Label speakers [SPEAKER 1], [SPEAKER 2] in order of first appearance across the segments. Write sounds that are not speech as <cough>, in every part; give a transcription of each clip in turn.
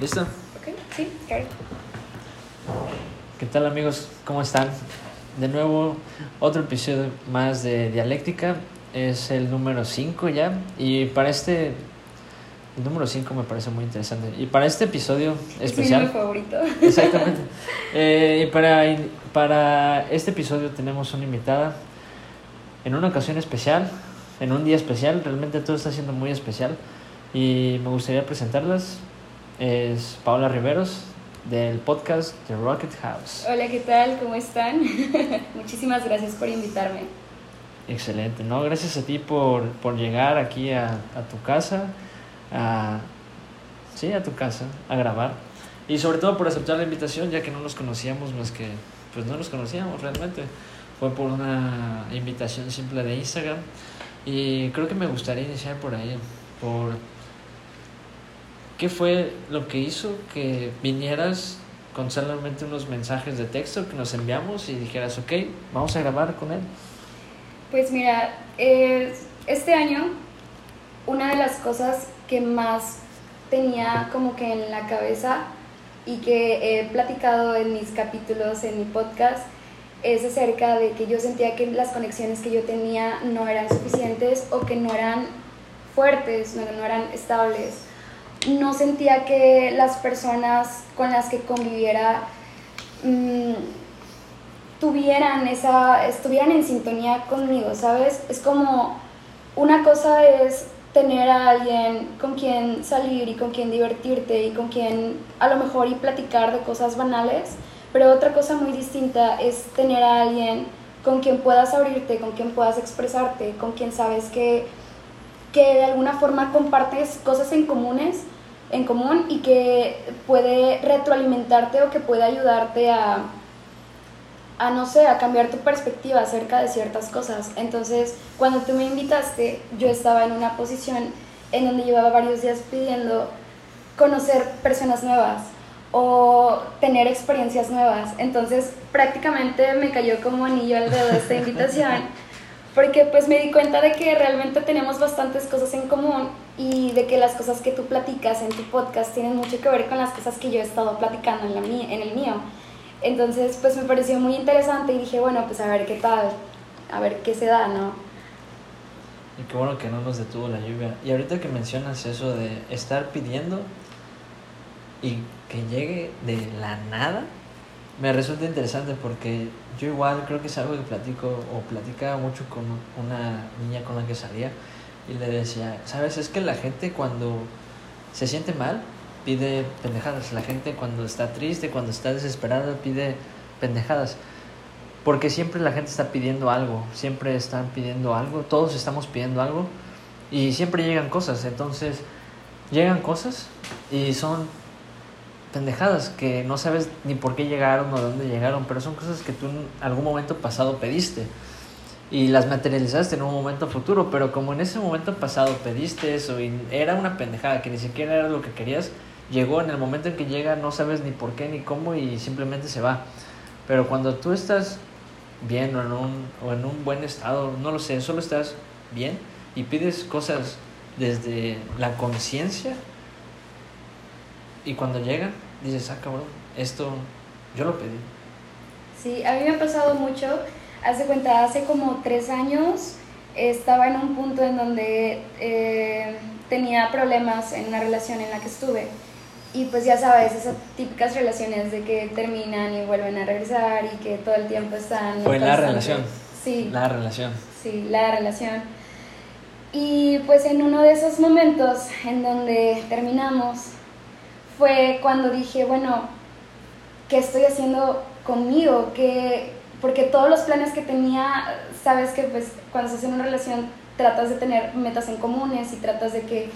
[SPEAKER 1] ¿Listo?
[SPEAKER 2] Ok, sí, claro.
[SPEAKER 1] ¿Qué tal amigos? ¿Cómo están? De nuevo, otro episodio más de Dialéctica. Es el número 5 ya. Y para este... El número 5 me parece muy interesante. Y para este episodio especial...
[SPEAKER 2] Es mi favorito. <laughs>
[SPEAKER 1] Exactamente. Eh, y para, para este episodio tenemos una invitada en una ocasión especial, en un día especial. Realmente todo está siendo muy especial. Y me gustaría presentarlas. Es Paola Riveros del podcast The Rocket House.
[SPEAKER 2] Hola, ¿qué tal? ¿Cómo están? <laughs> Muchísimas gracias por invitarme.
[SPEAKER 1] Excelente, ¿no? Gracias a ti por, por llegar aquí a, a tu casa, a, sí, a tu casa, a grabar. Y sobre todo por aceptar la invitación, ya que no nos conocíamos más que, pues no nos conocíamos realmente. Fue por una invitación simple de Instagram. Y creo que me gustaría iniciar por ahí, por ¿Qué fue lo que hizo que vinieras con solamente unos mensajes de texto que nos enviamos y dijeras, ok, vamos a grabar con él?
[SPEAKER 2] Pues mira, eh, este año una de las cosas que más tenía como que en la cabeza y que he platicado en mis capítulos, en mi podcast, es acerca de que yo sentía que las conexiones que yo tenía no eran suficientes o que no eran fuertes, no, no eran estables no sentía que las personas con las que conviviera mm, tuvieran esa, estuvieran en sintonía conmigo, ¿sabes? Es como una cosa es tener a alguien con quien salir y con quien divertirte y con quien a lo mejor y platicar de cosas banales, pero otra cosa muy distinta es tener a alguien con quien puedas abrirte, con quien puedas expresarte, con quien sabes que, que de alguna forma compartes cosas en comunes en común y que puede retroalimentarte o que puede ayudarte a, a, no sé, a cambiar tu perspectiva acerca de ciertas cosas. Entonces, cuando tú me invitaste, yo estaba en una posición en donde llevaba varios días pidiendo conocer personas nuevas o tener experiencias nuevas. Entonces, prácticamente me cayó como anillo al dedo esta invitación <laughs> porque pues me di cuenta de que realmente tenemos bastantes cosas en común y de que las cosas que tú platicas en tu podcast tienen mucho que ver con las cosas que yo he estado platicando en, la en el mío. Entonces pues me pareció muy interesante y dije, bueno, pues a ver qué tal, a ver qué se da, ¿no?
[SPEAKER 1] Y qué bueno que no nos detuvo la lluvia. Y ahorita que mencionas eso de estar pidiendo y que llegue de la nada, me resulta interesante porque yo igual creo que es algo que platico o platicaba mucho con una niña con la que salía y le decía, sabes, es que la gente cuando se siente mal pide pendejadas, la gente cuando está triste, cuando está desesperada pide pendejadas, porque siempre la gente está pidiendo algo, siempre están pidiendo algo, todos estamos pidiendo algo y siempre llegan cosas, entonces llegan cosas y son pendejadas que no sabes ni por qué llegaron o dónde llegaron, pero son cosas que tú en algún momento pasado pediste y las materializaste en un momento futuro, pero como en ese momento pasado pediste eso y era una pendejada que ni siquiera era lo que querías, llegó en el momento en que llega, no sabes ni por qué ni cómo y simplemente se va. Pero cuando tú estás bien o en un, o en un buen estado, no lo sé, solo estás bien y pides cosas desde la conciencia y cuando llegan dices, ah, cabrón, esto yo lo pedí.
[SPEAKER 2] Sí, a mí me ha pasado mucho. Hace cuenta, hace como tres años estaba en un punto en donde eh, tenía problemas en una relación en la que estuve. Y pues ya sabes, esas típicas relaciones de que terminan y vuelven a regresar y que todo el tiempo están...
[SPEAKER 1] Fue la relación.
[SPEAKER 2] Sí.
[SPEAKER 1] La relación.
[SPEAKER 2] Sí, la relación. Y pues en uno de esos momentos en donde terminamos, fue cuando dije, bueno, ¿qué estoy haciendo conmigo? ¿Qué? Porque todos los planes que tenía, sabes que pues cuando estás en una relación tratas de tener metas en comunes y tratas de que,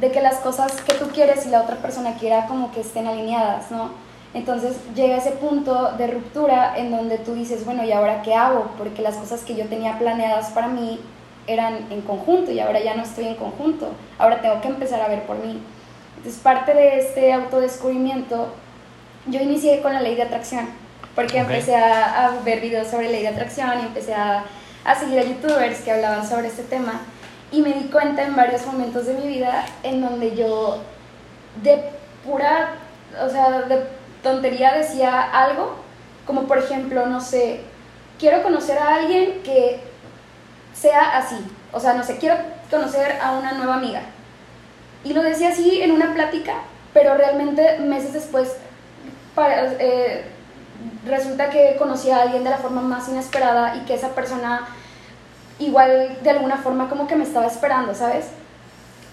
[SPEAKER 2] de que las cosas que tú quieres y la otra persona quiera como que estén alineadas, ¿no? Entonces llega ese punto de ruptura en donde tú dices, bueno, ¿y ahora qué hago? Porque las cosas que yo tenía planeadas para mí eran en conjunto y ahora ya no estoy en conjunto. Ahora tengo que empezar a ver por mí. Entonces, parte de este autodescubrimiento, yo inicié con la ley de atracción, porque empecé a, ver videos sobre ley de atracción y empecé a, a seguir a youtubers que hablaban sobre este tema. Y me di cuenta en varios momentos de mi vida en donde yo de pura, o sea, de tontería decía algo, como por ejemplo, no sé, quiero conocer a alguien que sea así, o sea, no sé, quiero conocer a una nueva amiga. Y lo decía así en una plática, pero realmente meses después eh, resulta que conocí a alguien de la forma más inesperada y que esa persona igual de alguna forma como que me estaba esperando, ¿sabes?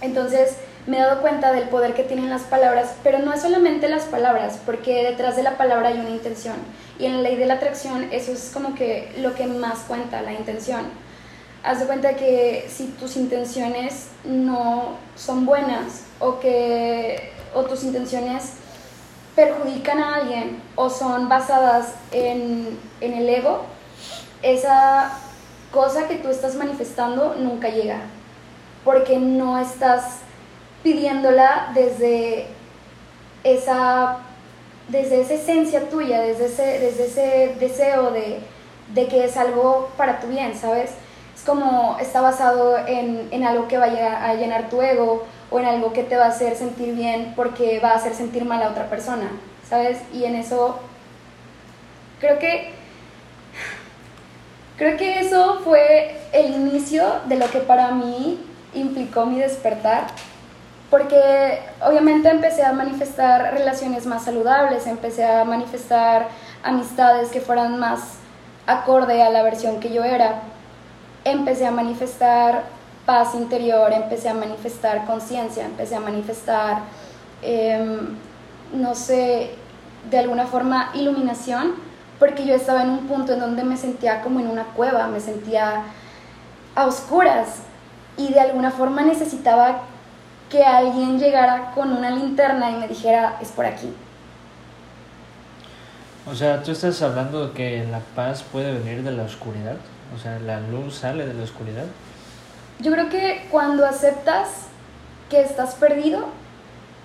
[SPEAKER 2] Entonces me he dado cuenta del poder que tienen las palabras, pero no es solamente las palabras, porque detrás de la palabra hay una intención. Y en la ley de la atracción eso es como que lo que más cuenta, la intención. Haz de cuenta que si tus intenciones no son buenas o que o tus intenciones perjudican a alguien o son basadas en, en el ego, esa cosa que tú estás manifestando nunca llega, porque no estás pidiéndola desde esa, desde esa esencia tuya, desde ese, desde ese deseo de, de que es algo para tu bien, ¿sabes? Como está basado en, en algo que vaya a llenar tu ego o en algo que te va a hacer sentir bien porque va a hacer sentir mal a otra persona, ¿sabes? Y en eso creo que creo que eso fue el inicio de lo que para mí implicó mi despertar, porque obviamente empecé a manifestar relaciones más saludables, empecé a manifestar amistades que fueran más acorde a la versión que yo era, empecé a manifestar paz interior, empecé a manifestar conciencia, empecé a manifestar, em, no sé, de alguna forma iluminación, porque yo estaba en un punto en donde me sentía como en una cueva, me sentía a oscuras y de alguna forma necesitaba que alguien llegara con una linterna y me dijera, es por aquí.
[SPEAKER 1] O sea, tú estás hablando de que la paz puede venir de la oscuridad, o sea, la luz sale de la oscuridad.
[SPEAKER 2] Yo creo que cuando aceptas que estás perdido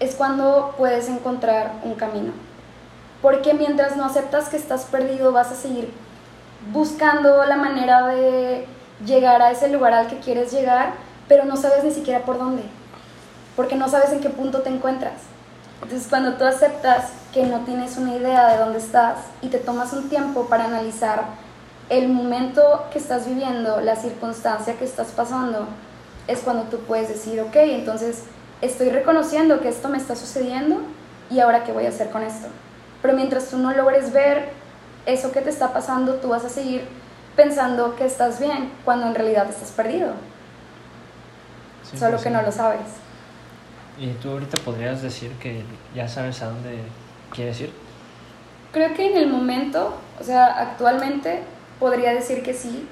[SPEAKER 2] es cuando puedes encontrar un camino. Porque mientras no aceptas que estás perdido vas a seguir buscando la manera de llegar a ese lugar al que quieres llegar, pero no sabes ni siquiera por dónde. Porque no sabes en qué punto te encuentras. Entonces cuando tú aceptas que no tienes una idea de dónde estás y te tomas un tiempo para analizar el momento que estás viviendo, la circunstancia que estás pasando, es cuando tú puedes decir, ok, entonces estoy reconociendo que esto me está sucediendo y ahora qué voy a hacer con esto. Pero mientras tú no logres ver eso que te está pasando, tú vas a seguir pensando que estás bien cuando en realidad estás perdido. Solo que no lo sabes.
[SPEAKER 1] ¿Y tú ahorita podrías decir que ya sabes a dónde quieres ir?
[SPEAKER 2] Creo que en el momento, o sea, actualmente podría decir que sí,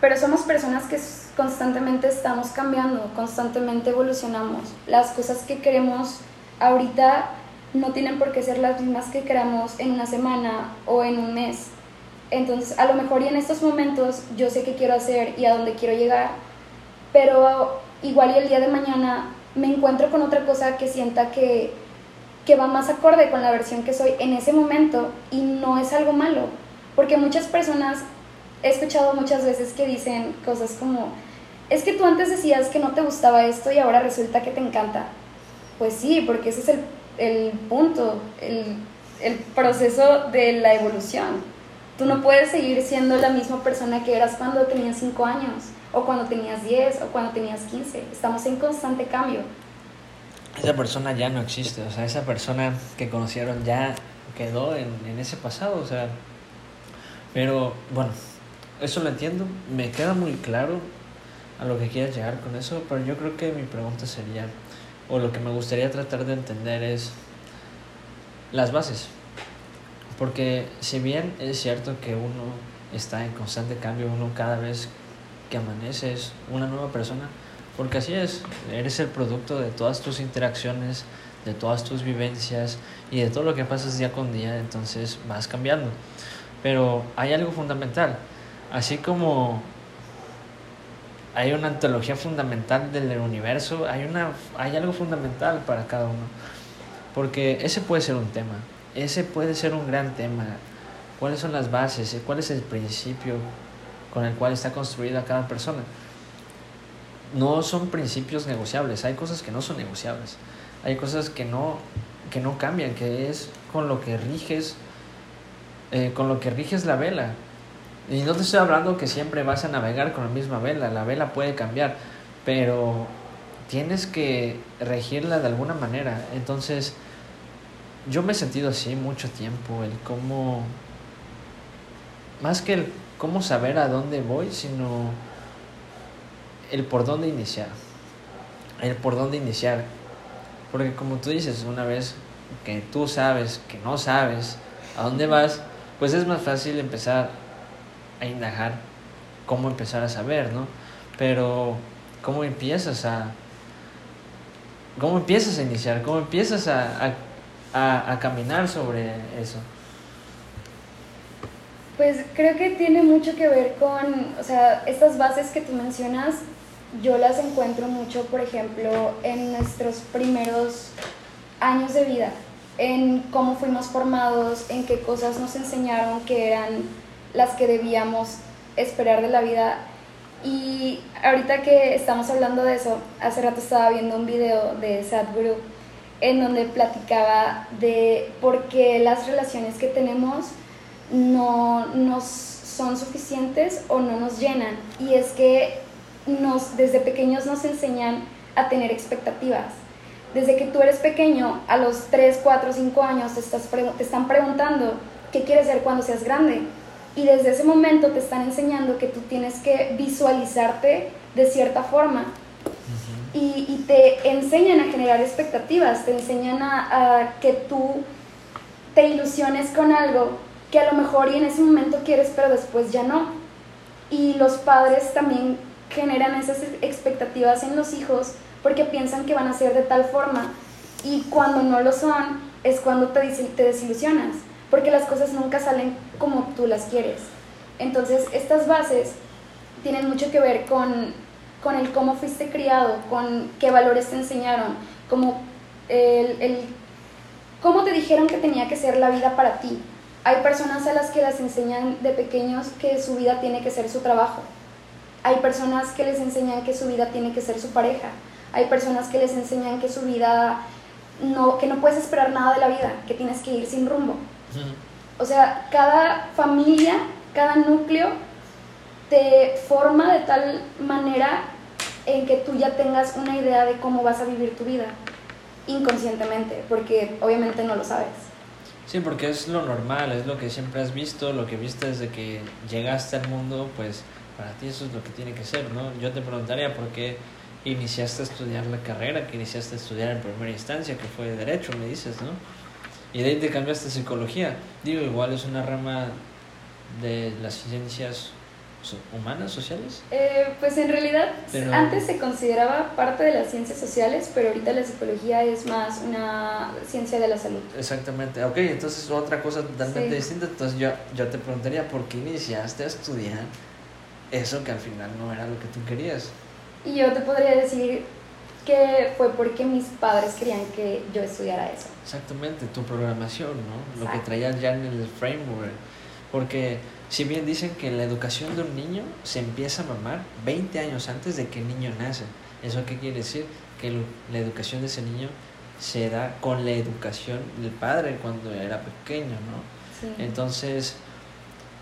[SPEAKER 2] pero somos personas que constantemente estamos cambiando, constantemente evolucionamos. Las cosas que queremos ahorita no tienen por qué ser las mismas que queramos en una semana o en un mes. Entonces, a lo mejor y en estos momentos yo sé qué quiero hacer y a dónde quiero llegar, pero igual y el día de mañana me encuentro con otra cosa que sienta que, que va más acorde con la versión que soy en ese momento y no es algo malo, porque muchas personas he escuchado muchas veces que dicen cosas como, es que tú antes decías que no te gustaba esto y ahora resulta que te encanta. Pues sí, porque ese es el, el punto, el, el proceso de la evolución. Tú no puedes seguir siendo la misma persona que eras cuando tenías 5 años, o cuando tenías 10, o cuando tenías 15. Estamos en constante cambio.
[SPEAKER 1] Esa persona ya no existe, o sea, esa persona que conocieron ya quedó en, en ese pasado, o sea, pero bueno, eso lo entiendo, me queda muy claro a lo que quieres llegar con eso, pero yo creo que mi pregunta sería, o lo que me gustaría tratar de entender es las bases. Porque si bien es cierto que uno está en constante cambio, uno cada vez que amanece es una nueva persona, porque así es, eres el producto de todas tus interacciones, de todas tus vivencias y de todo lo que pasas día con día, entonces vas cambiando. Pero hay algo fundamental, Así como hay una antología fundamental del universo, hay, una, hay algo fundamental para cada uno. Porque ese puede ser un tema, ese puede ser un gran tema. ¿Cuáles son las bases? ¿Cuál es el principio con el cual está construida cada persona? No son principios negociables, hay cosas que no son negociables, hay cosas que no que no cambian, que es con lo que riges, eh, con lo que riges la vela. Y no te estoy hablando que siempre vas a navegar con la misma vela, la vela puede cambiar, pero tienes que regirla de alguna manera. Entonces, yo me he sentido así mucho tiempo, el cómo, más que el cómo saber a dónde voy, sino el por dónde iniciar. El por dónde iniciar. Porque como tú dices, una vez que tú sabes, que no sabes a dónde vas, pues es más fácil empezar a indagar cómo empezar a saber, ¿no? Pero cómo empiezas a cómo empiezas a iniciar, cómo empiezas a, a, a caminar sobre eso.
[SPEAKER 2] Pues creo que tiene mucho que ver con, o sea, estas bases que tú mencionas, yo las encuentro mucho, por ejemplo, en nuestros primeros años de vida, en cómo fuimos formados, en qué cosas nos enseñaron que eran las que debíamos esperar de la vida. Y ahorita que estamos hablando de eso, hace rato estaba viendo un video de Sadhguru en donde platicaba de por qué las relaciones que tenemos no nos son suficientes o no nos llenan. Y es que nos, desde pequeños nos enseñan a tener expectativas. Desde que tú eres pequeño, a los 3, 4, 5 años te, estás, te están preguntando qué quieres ser cuando seas grande. Y desde ese momento te están enseñando que tú tienes que visualizarte de cierta forma. y, y, te enseñan a generar expectativas, te enseñan a, a que tú te ilusiones con algo que a lo mejor y en ese momento quieres, pero después ya no. Y los padres también generan esas expectativas en los hijos porque piensan que van a ser de tal forma y cuando no lo son es cuando te, te desilusionas porque las cosas nunca salen como tú las quieres. Entonces estas bases tienen mucho que ver con, con el cómo fuiste criado, con qué valores te enseñaron, como el, el, cómo te dijeron que tenía que ser la vida para ti. Hay personas a las que las enseñan de pequeños que su vida tiene que ser su trabajo. Hay personas que les enseñan que su vida tiene que ser su pareja. Hay personas que les enseñan que su vida no que no puedes esperar nada de la vida, que tienes que ir sin rumbo. O sea, cada familia, cada núcleo te forma de tal manera en que tú ya tengas una idea de cómo vas a vivir tu vida inconscientemente, porque obviamente no lo sabes.
[SPEAKER 1] Sí, porque es lo normal, es lo que siempre has visto, lo que viste desde que llegaste al mundo, pues para ti eso es lo que tiene que ser, ¿no? Yo te preguntaría por qué iniciaste a estudiar la carrera que iniciaste a estudiar en primera instancia, que fue Derecho, me dices, ¿no? Y de ahí te cambiaste a Psicología. Digo, igual es una rama de las ciencias humanas, sociales?
[SPEAKER 2] Eh, pues en realidad antes se consideraba parte de las ciencias sociales, pero ahorita la psicología es más una ciencia de la salud.
[SPEAKER 1] Exactamente, ok, entonces otra cosa totalmente distinta, entonces yo, yo te preguntaría, ¿por qué iniciaste a estudiar eso que al final no era lo que tú querías?
[SPEAKER 2] Y yo te podría decir que fue porque mis padres querían que yo estudiara eso.
[SPEAKER 1] Exactamente, tu programación, ¿no? Lo que traías ya en el framework. Porque si bien dicen que la educación de un niño se empieza a mamar 20 años antes de que el niño nace. ¿Eso qué quiere decir? Que la educación de ese niño se da con la educación del padre cuando era pequeño, ¿no? Entonces,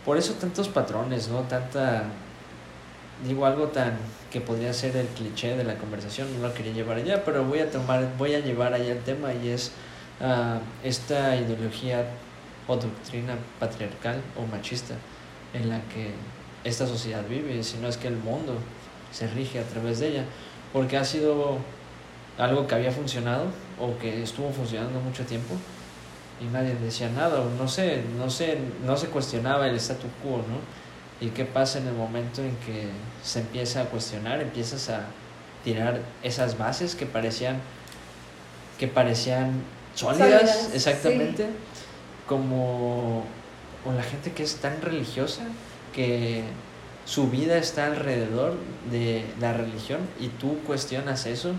[SPEAKER 1] por eso tantos patrones, ¿no? Tanta, digo algo tan que podría ser el cliché de la conversación, no lo quería llevar allá, pero voy a tomar, voy a llevar allá el tema y es uh, esta ideología o doctrina patriarcal o machista en la que esta sociedad vive, sino es que el mundo se rige a través de ella, porque ha sido algo que había funcionado o que estuvo funcionando mucho tiempo y nadie decía nada, o no sé, no sé, no se cuestionaba el statu quo, ¿no? ¿Y qué pasa en el momento en que se empieza a cuestionar, empiezas a tirar esas bases que parecían que parecían sólidas, exactamente, como o la gente que es tan religiosa que su vida está alrededor de la religión y tú cuestionas eso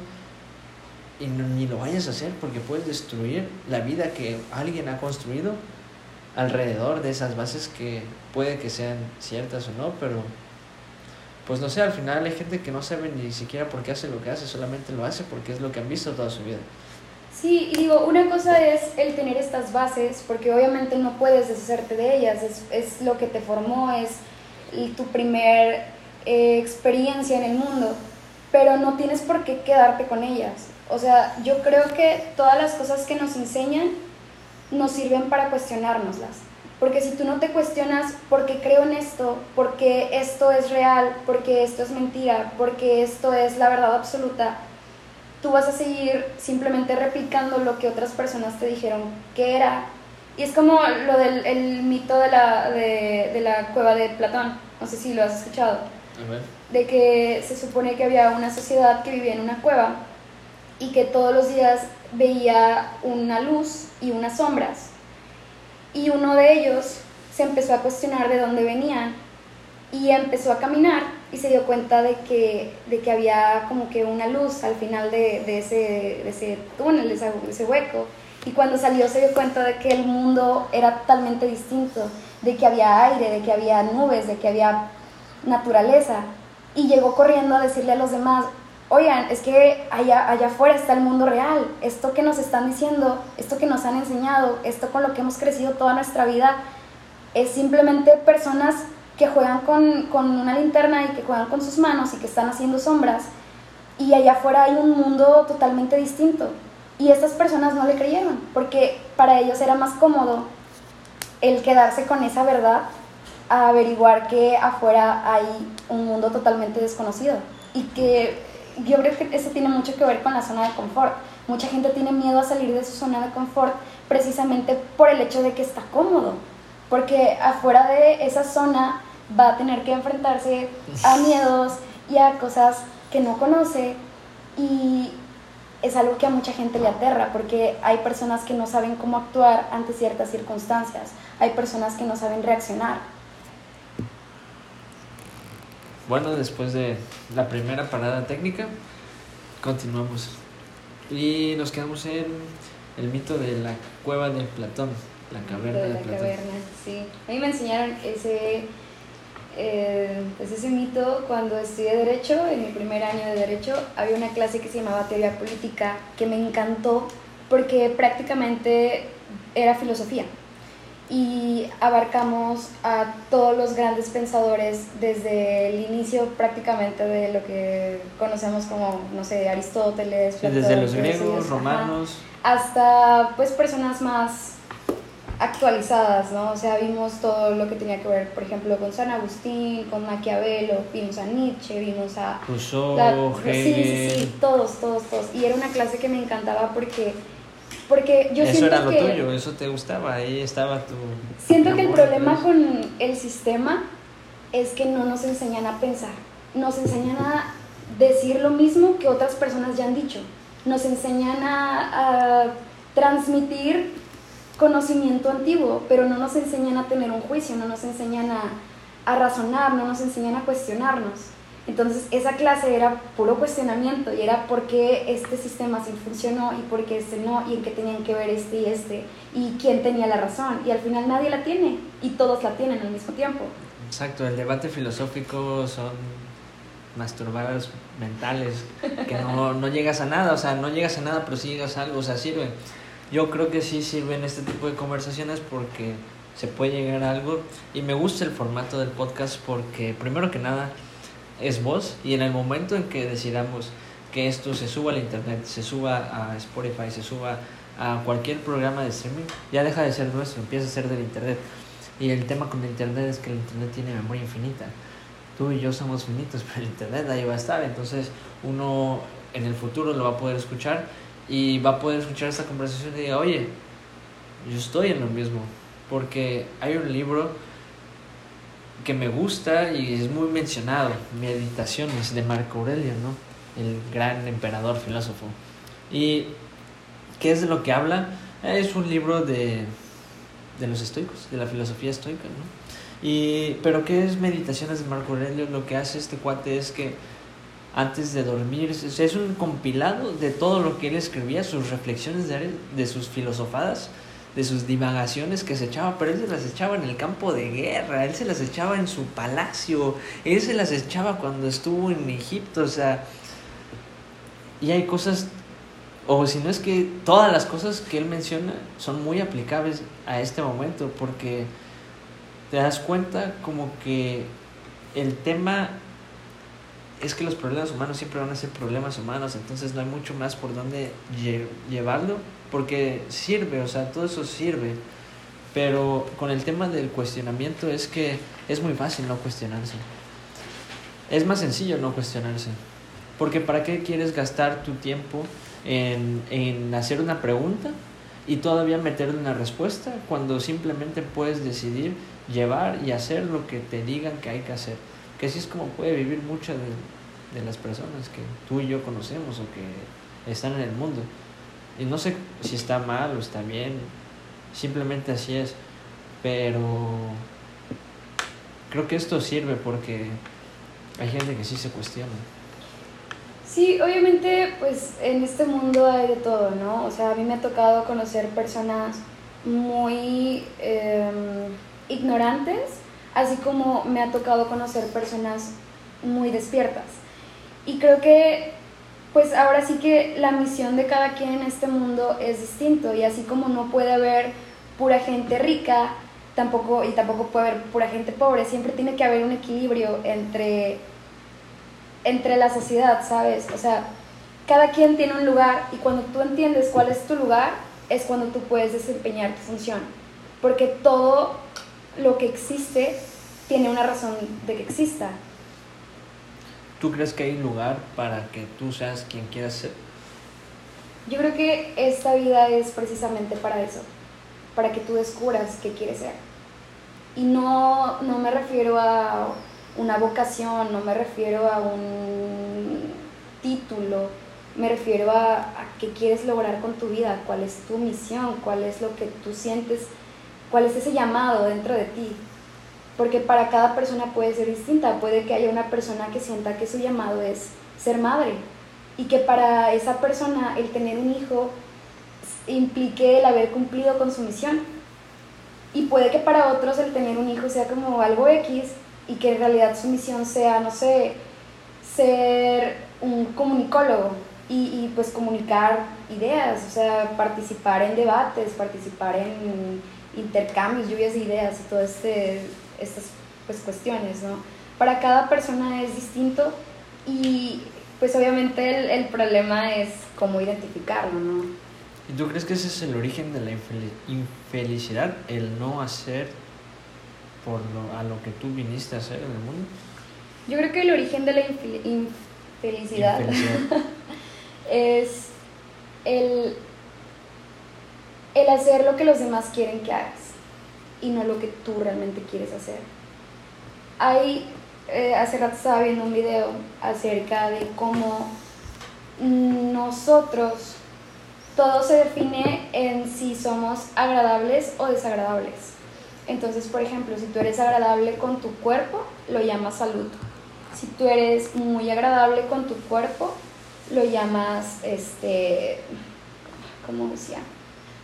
[SPEAKER 1] y ni lo vayas a hacer porque puedes destruir la vida que alguien ha construido alrededor de esas bases que puede que sean ciertas o no, pero pues no sé, al final hay gente que no sabe ni siquiera por qué hace lo que hace, solamente lo hace porque es lo que han visto toda su vida.
[SPEAKER 2] Sí, y digo, una cosa es el tener estas bases, porque obviamente no puedes deshacerte de ellas, es, es lo que te formó, es tu primer eh, experiencia en el mundo, pero no tienes por qué quedarte con ellas. O sea, yo creo que todas las cosas que nos enseñan nos sirven para cuestionárnoslas. Porque si tú no te cuestionas por qué creo en esto, por qué esto es real, por qué esto es mentira, por qué esto es la verdad absoluta, tú vas a seguir simplemente replicando lo que otras personas te dijeron que era. Y es como lo del el mito de la, de, de la cueva de Platón, no sé si lo has escuchado, de que se supone que había una sociedad que vivía en una cueva y que todos los días veía una luz y unas sombras. Y uno de ellos se empezó a cuestionar de dónde venían y empezó a caminar y se dio cuenta de que, de que había como que una luz al final de, de ese, de ese túnel, de ese, ese hueco. Y cuando salió se dio cuenta de que el mundo era totalmente distinto, de que había aire, de que había nubes, de que había naturaleza. Y llegó corriendo a decirle a los demás, oigan, es que allá, allá afuera está el mundo real, esto que nos están diciendo, esto que nos han enseñado, esto con lo que hemos crecido toda nuestra vida, es simplemente personas que juegan con, con una linterna y que juegan con sus manos y que están haciendo sombras, y allá afuera hay un mundo totalmente distinto. Y estas personas no le creyeron, porque para ellos era más cómodo el quedarse con esa verdad a averiguar que afuera hay un mundo totalmente desconocido y que yo creo que eso tiene mucho que ver con la zona de confort. Mucha gente tiene miedo a salir de su zona de confort precisamente por el hecho de que está cómodo, porque afuera de esa zona va a tener que enfrentarse a <laughs> miedos y a cosas que no conoce y es algo que a mucha gente le aterra porque hay personas que no saben cómo actuar ante ciertas circunstancias, hay personas que no saben reaccionar.
[SPEAKER 1] Bueno, después de la primera parada técnica, continuamos. Y nos quedamos en el mito de la cueva de Platón, la caverna de,
[SPEAKER 2] la Caverna, sí. A mí me enseñaron ese, eh, pues ese mito cuando estudié Derecho, en mi primer año de Derecho, había una clase que se llamaba Teoría Política que me encantó porque prácticamente era filosofía y abarcamos a todos los grandes pensadores desde el inicio prácticamente de lo que conocemos como, no sé, Aristóteles,
[SPEAKER 1] desde los griegos, romanos,
[SPEAKER 2] hasta pues personas más actualizadas, ¿no? O sea, vimos todo lo que tenía que ver, por ejemplo, con San Agustín, con Maquiavelo, vimos a Nietzsche, vimos a...
[SPEAKER 1] Rousseau,
[SPEAKER 2] sí, sí, sí, todos, todos, todos. Y era una clase que me encantaba porque porque yo
[SPEAKER 1] eso
[SPEAKER 2] era
[SPEAKER 1] lo tuyo, eso te gustaba, ahí estaba tu...
[SPEAKER 2] Siento que el problema con el sistema es que no nos enseñan a pensar, nos enseñan a decir lo mismo que otras personas ya han dicho, nos enseñan a, a transmitir conocimiento antiguo, pero no nos enseñan a tener un juicio, no nos enseñan a, a razonar, no nos enseñan a cuestionarnos. Entonces esa clase era puro cuestionamiento y era por qué este sistema sí funcionó y por qué este no y en qué tenían que ver este y este y quién tenía la razón y al final nadie la tiene y todos la tienen al mismo tiempo.
[SPEAKER 1] Exacto, el debate filosófico son masturbadas mentales que no, <laughs> no llegas a nada, o sea, no llegas a nada pero sí llegas a algo, o sea, sirven. Yo creo que sí sirven este tipo de conversaciones porque se puede llegar a algo y me gusta el formato del podcast porque primero que nada es voz y en el momento en que decidamos que esto se suba al internet, se suba a Spotify, se suba a cualquier programa de streaming, ya deja de ser nuestro, empieza a ser del internet. Y el tema con el internet es que el internet tiene memoria infinita. Tú y yo somos finitos, <laughs> pero el internet ahí va a estar. Entonces uno en el futuro lo va a poder escuchar y va a poder escuchar esta conversación y diga, oye, yo estoy en lo mismo. Porque hay un libro que me gusta y es muy mencionado, Meditaciones de Marco Aurelio, ¿no? El gran emperador filósofo. ¿Y qué es de lo que habla? Es un libro de, de los estoicos, de la filosofía estoica, ¿no? Y, pero ¿qué es Meditaciones de Marco Aurelio? Lo que hace este cuate es que antes de dormir, es un compilado de todo lo que él escribía, sus reflexiones de, de sus filosofadas, de sus divagaciones que se echaba, pero él se las echaba en el campo de guerra, él se las echaba en su palacio, él se las echaba cuando estuvo en Egipto, o sea, y hay cosas o si no es que todas las cosas que él menciona son muy aplicables a este momento, porque te das cuenta como que el tema es que los problemas humanos siempre van a ser problemas humanos, entonces no hay mucho más por dónde llevarlo, porque sirve, o sea, todo eso sirve, pero con el tema del cuestionamiento es que es muy fácil no cuestionarse. Es más sencillo no cuestionarse, porque ¿para qué quieres gastar tu tiempo en, en hacer una pregunta y todavía meterle una respuesta cuando simplemente puedes decidir llevar y hacer lo que te digan que hay que hacer? que así es como puede vivir muchas de, de, las personas que tú y yo conocemos o que están en el mundo. Y no sé si está mal o está bien, simplemente así es, pero creo que esto sirve porque hay gente que sí se cuestiona.
[SPEAKER 2] Sí, obviamente, pues en este mundo hay de todo, ¿no? O sea, a mí me ha tocado conocer personas muy em, ignorantes así como me ha tocado conocer personas muy despiertas. Y creo que pues ahora sí que la misión de cada quien en este mundo es distinto y así como no puede haber pura gente rica, tampoco y tampoco puede haber pura gente pobre, siempre tiene que haber un equilibrio entre entre la sociedad, ¿sabes? O sea, cada quien tiene un lugar y cuando tú entiendes cuál es tu lugar es cuando tú puedes desempeñar tu función, porque todo lo que existe tiene una razón de que exista.
[SPEAKER 1] ¿Tú crees que hay lugar para que tú seas quien quieras ser?
[SPEAKER 2] Yo creo que esta vida es precisamente para eso, para que tú descubras qué quieres ser. Y no, no me refiero a una vocación, no me refiero a un título, me refiero a, a qué quieres lograr con tu vida, cuál es tu misión, cuál es lo que tú sientes cuál es ese llamado dentro de ti. Porque para cada persona puede ser distinta. Puede que haya una persona que sienta que su llamado es ser madre y que para esa persona el tener un hijo implique el haber cumplido con su misión. Y puede que para otros el tener un hijo sea como algo X y que en realidad su misión sea, no sé, ser un comunicólogo y, pues comunicar ideas, o sea, participar en debates, participar en intercambios, lluvias de ideas y todas este, estas pues, cuestiones, ¿no? Para cada persona es distinto y pues obviamente el, el, problema es cómo identificarlo, ¿no?
[SPEAKER 1] ¿Y tú crees que ese es el origen de la infelicidad, el no hacer por lo, a lo que tú viniste a hacer en el mundo?
[SPEAKER 2] Yo creo que el origen de la infelicidad, infelicidad. <laughs> es el el hacer lo que los demás quieren que hagas y no lo que tú realmente quieres hacer. Hay, eh, hace rato estaba viendo un video acerca de cómo nosotros, todo se define en si somos agradables o desagradables. Entonces, por ejemplo, si tú eres agradable con tu cuerpo, lo llamas salud. Si tú eres muy agradable con tu cuerpo, lo llamas, este, ¿cómo decía?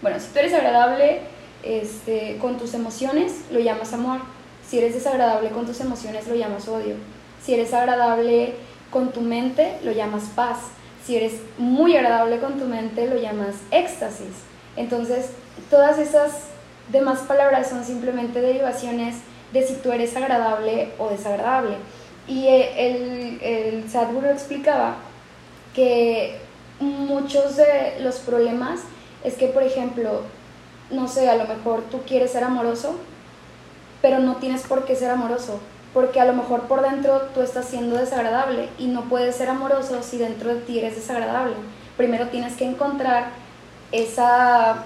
[SPEAKER 2] Bueno, si tú eres agradable este, con tus emociones, lo llamas amor. Si eres desagradable con tus emociones, lo llamas odio. Si eres agradable con tu mente, lo llamas paz. Si eres muy agradable con tu mente, lo llamas éxtasis. Entonces, todas esas demás palabras son simplemente derivaciones de si tú eres agradable o desagradable. Y el, el Sadhguru explicaba que muchos de los problemas es que, por ejemplo, no sé, a lo mejor tú quieres ser amoroso, pero no tienes por qué ser amoroso, porque a lo mejor por dentro tú estás siendo desagradable y no puedes ser amoroso si dentro de ti eres desagradable. Primero tienes que encontrar esa,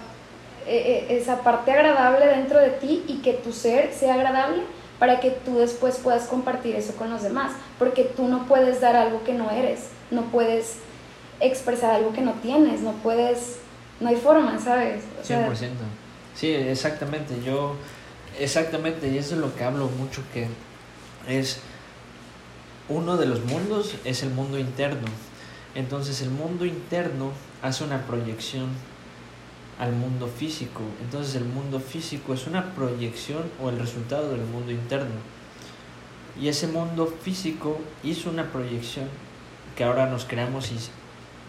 [SPEAKER 2] e, e, esa parte agradable dentro de ti y que tu ser sea agradable para que tú después puedas compartir eso con los demás, porque tú no puedes dar algo que no eres, no puedes expresar algo que no tienes, no puedes no hay forma, ¿sabes?
[SPEAKER 1] 100%. Sí, exactamente. Yo, exactamente, y eso es lo que hablo mucho, que es uno de los mundos es el mundo interno. Entonces el mundo interno hace una proyección al mundo físico. Entonces el mundo físico es una proyección o el resultado del mundo interno. Y ese mundo físico hizo una proyección que ahora nos creamos y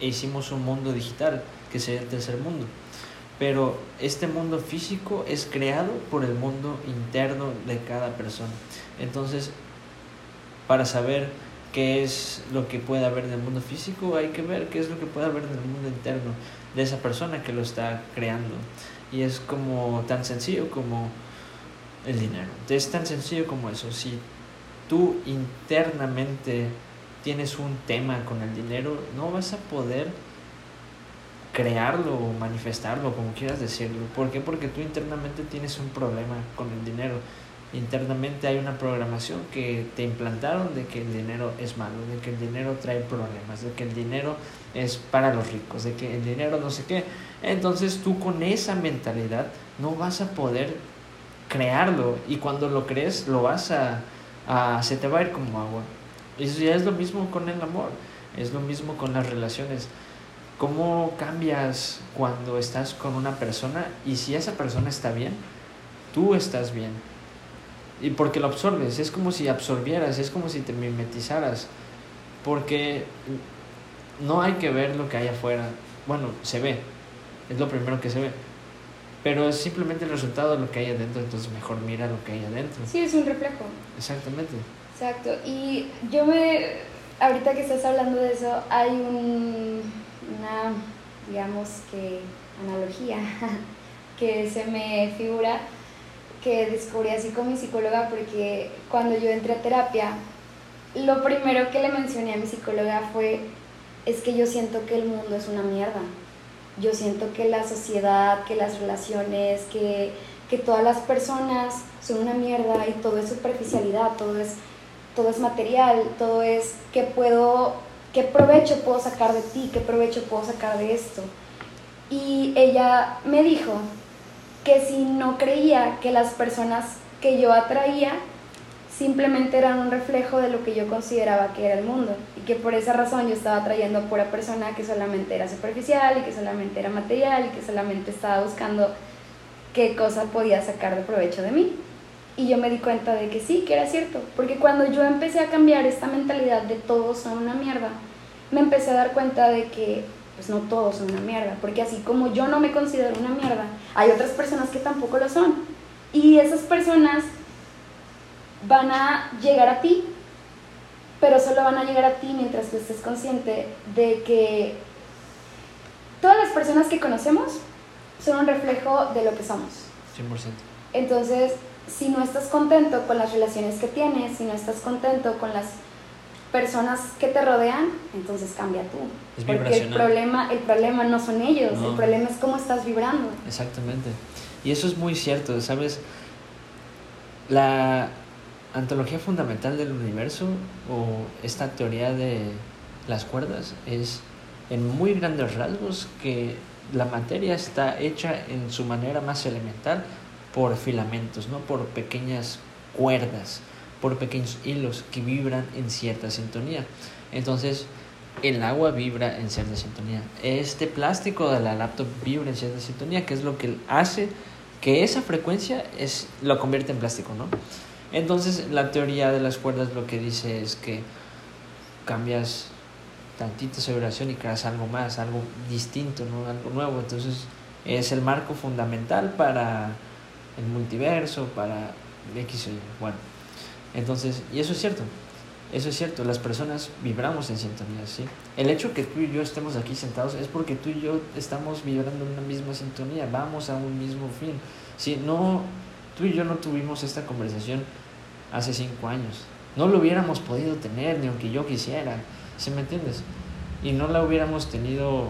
[SPEAKER 1] e hicimos un mundo digital que sería el tercer mundo. Pero este mundo físico es creado por el mundo interno de cada persona. Entonces, para saber qué es lo que puede haber en el mundo físico, hay que ver qué es lo que puede haber en el mundo interno de esa persona que lo está creando. Y es como tan sencillo como el dinero. Es tan sencillo como eso. Si tú internamente tienes un tema con el dinero, no vas a poder crearlo o manifestarlo, como quieras decirlo. ¿Por qué? Porque tú internamente tienes un problema con el dinero. Internamente hay una programación que te implantaron de que el dinero es malo, de que el dinero trae problemas, de que el dinero es para los ricos, de que el dinero no sé qué. Entonces tú con esa mentalidad no vas a poder crearlo y cuando lo crees lo vas a, a se te va a ir como agua. Y eso ya es lo mismo con el amor, es lo mismo con las relaciones. ¿Cómo cambias cuando estás con una persona y si esa persona está bien, tú estás bien? Y porque lo absorbes, es como si absorbieras, es como si te mimetizaras. Porque no hay que ver lo que hay afuera. Bueno, se ve, es lo primero que se ve. Pero es simplemente el resultado de lo que hay adentro, entonces mejor mira lo que hay adentro.
[SPEAKER 2] Sí, es un reflejo.
[SPEAKER 1] Exactamente.
[SPEAKER 2] Exacto. Y yo me, ahorita que estás hablando de eso, hay un, una, digamos que, analogía <laughs> que se me figura que descubrí así con mi psicóloga porque cuando yo entré a terapia, lo primero que le mencioné a mi psicóloga fue, es que yo siento que el mundo es una mierda. Yo siento que la sociedad, que las relaciones, que, que todas las personas son una mierda y todo es superficialidad, todo es todo es material, todo es qué puedo, qué provecho puedo sacar de ti, qué provecho puedo sacar de esto. Y ella me dijo que si no creía que las personas que yo atraía simplemente eran un reflejo de lo que yo consideraba que era el mundo y que por esa razón yo estaba atrayendo a pura persona que solamente era superficial y que solamente era material y que solamente estaba buscando qué cosa podía sacar de provecho de mí. Y yo me di cuenta de que sí, que era cierto. Porque cuando yo empecé a cambiar esta mentalidad de todos son una mierda, me empecé a dar cuenta de que pues no todos son una mierda. Porque así como yo no me considero una mierda, hay otras personas que tampoco lo son. Y esas personas van a llegar a ti, pero solo van a llegar a ti mientras tú estés consciente de que todas las personas que conocemos son un reflejo de lo que somos.
[SPEAKER 1] 100%.
[SPEAKER 2] Entonces, si no estás contento con las relaciones que tienes, si no estás contento con las personas que te rodean, entonces cambia tú. Porque el problema, el problema no son ellos, el problema es cómo estás vibrando.
[SPEAKER 1] Exactamente. Y eso es muy cierto, ¿sabes? La antología fundamental del universo o esta teoría de las cuerdas es en muy grandes rasgos que la materia está hecha en su manera más elemental por filamentos, ¿no? por pequeñas cuerdas, por pequeños hilos que vibran en cierta sintonía. Entonces, el agua vibra en cierta sintonía. Este plástico de la laptop vibra en cierta sintonía, que es lo que hace que esa frecuencia es, lo convierte en plástico, ¿no? Entonces, la teoría de las cuerdas lo que dice es que cambias tantita vibración y creas algo más, algo distinto, ¿no? Algo nuevo. Entonces, es el marco fundamental para el multiverso, para X. Bueno, entonces, y eso es cierto, eso es cierto, las personas vibramos en sintonía, ¿sí? El hecho que tú y yo estemos aquí sentados es porque tú y yo estamos vibrando en una misma sintonía, vamos a un mismo fin. Si no, tú y yo no tuvimos esta conversación hace cinco años, no lo hubiéramos podido tener ni aunque yo quisiera, ¿sí me entiendes? Y no la hubiéramos tenido,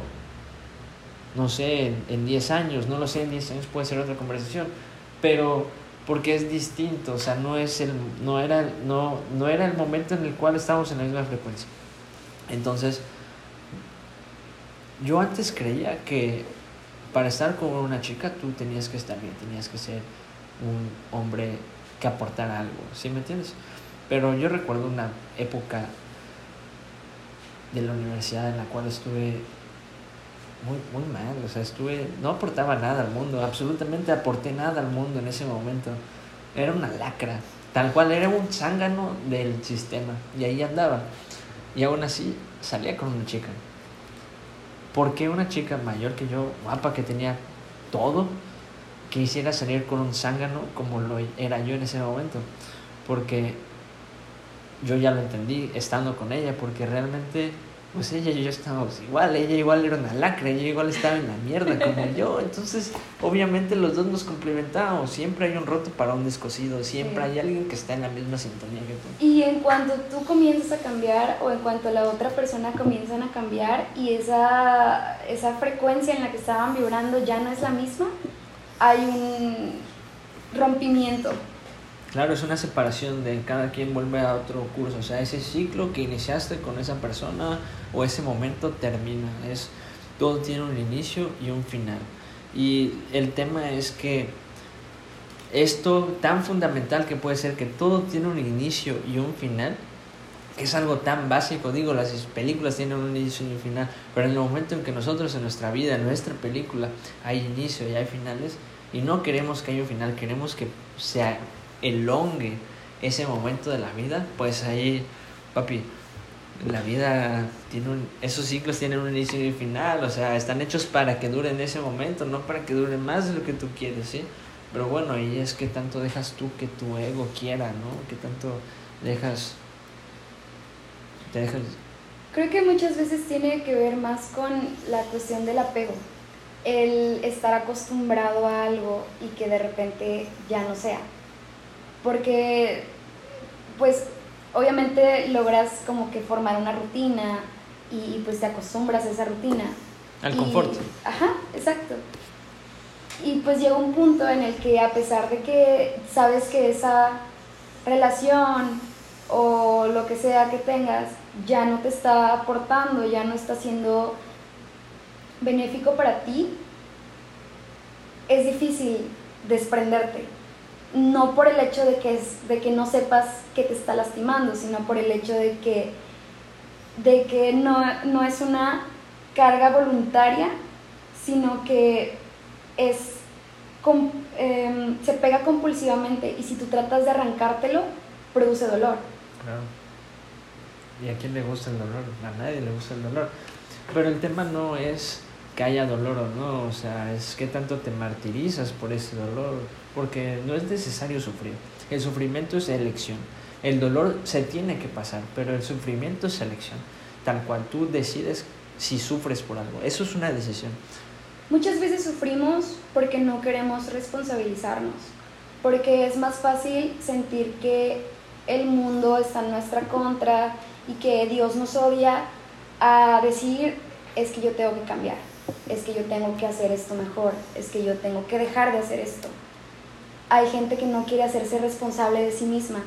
[SPEAKER 1] no sé, en 10 años, no lo sé, en 10 años puede ser otra conversación, pero porque es distinto, o sea, no, es el, no, era, no, no era el momento en el cual estábamos en la misma frecuencia. Entonces, yo antes creía que para estar con una chica tú tenías que estar bien, tenías que ser un hombre que aportara algo, ¿sí me entiendes? Pero yo recuerdo una época de la universidad en la cual estuve muy, muy mal, o sea, estuve, no aportaba nada al mundo, absolutamente aporté nada al mundo en ese momento. Era una lacra, tal cual era un zángano del sistema, y ahí andaba. Y aún así salía con una chica. ¿por qué una chica mayor que yo, guapa, que tenía todo, quisiera salir con un zángano como lo era yo en ese momento? Porque yo ya lo entendí estando con ella, porque realmente pues ella y yo estábamos igual, ella igual era una lacra, ella igual estaba en la mierda como yo, entonces obviamente los dos nos complementábamos, siempre hay un roto para un descosido, siempre hay alguien que está en la misma sintonía que tú.
[SPEAKER 2] Y en cuanto tú comienzas a cambiar o en cuanto la otra persona comienzan a cambiar y esa, esa frecuencia en la que estaban vibrando ya no es la misma, hay un rompimiento
[SPEAKER 1] Claro, es una separación de cada quien vuelve a otro curso, o sea, ese ciclo que iniciaste con esa persona o ese momento termina, es todo tiene un inicio y un final. Y el tema es que esto tan fundamental que puede ser que todo tiene un inicio y un final, que es algo tan básico, digo, las películas tienen un inicio y un final, pero en el momento en que nosotros en nuestra vida, en nuestra película, hay inicio y hay finales, y no queremos que haya un final, queremos que sea elongue ese momento de la vida, pues ahí, papi, la vida tiene un, esos ciclos tienen un inicio y un final, o sea, están hechos para que duren ese momento, no para que duren más de lo que tú quieres, ¿sí? Pero bueno, ahí es que tanto dejas tú que tu ego quiera, ¿no? Que tanto dejas... Te dejas...
[SPEAKER 2] Creo que muchas veces tiene que ver más con la cuestión del apego, el estar acostumbrado a algo y que de repente ya no sea porque pues obviamente logras como que formar una rutina y pues te acostumbras a esa rutina.
[SPEAKER 1] Al confort.
[SPEAKER 2] Ajá, exacto. Y pues llega un punto en el que a pesar de que sabes que esa relación o lo que sea que tengas ya no te está aportando, ya no está siendo benéfico para ti, es difícil desprenderte no por el hecho de que, es, de que no sepas que te está lastimando, sino por el hecho de que, de que no, no es una carga voluntaria, sino que es, em, se pega compulsivamente y si tú tratas de arrancártelo, produce dolor.
[SPEAKER 1] Claro. ¿Y a quién le gusta el dolor? A nadie le gusta el dolor. Pero el tema no es que haya dolor o no, o sea, es que tanto te martirizas por ese dolor, porque no es necesario sufrir. El sufrimiento es elección. El dolor se tiene que pasar, pero el sufrimiento es elección. Tal cual tú decides si sufres por algo. Eso es una decisión.
[SPEAKER 2] Muchas veces sufrimos porque no queremos responsabilizarnos, porque es más fácil sentir que el mundo está en nuestra contra y que Dios nos odia a decir es que yo tengo que cambiar es que yo tengo que hacer esto mejor, es que yo tengo que dejar de hacer esto. Hay gente que no quiere hacerse responsable de sí misma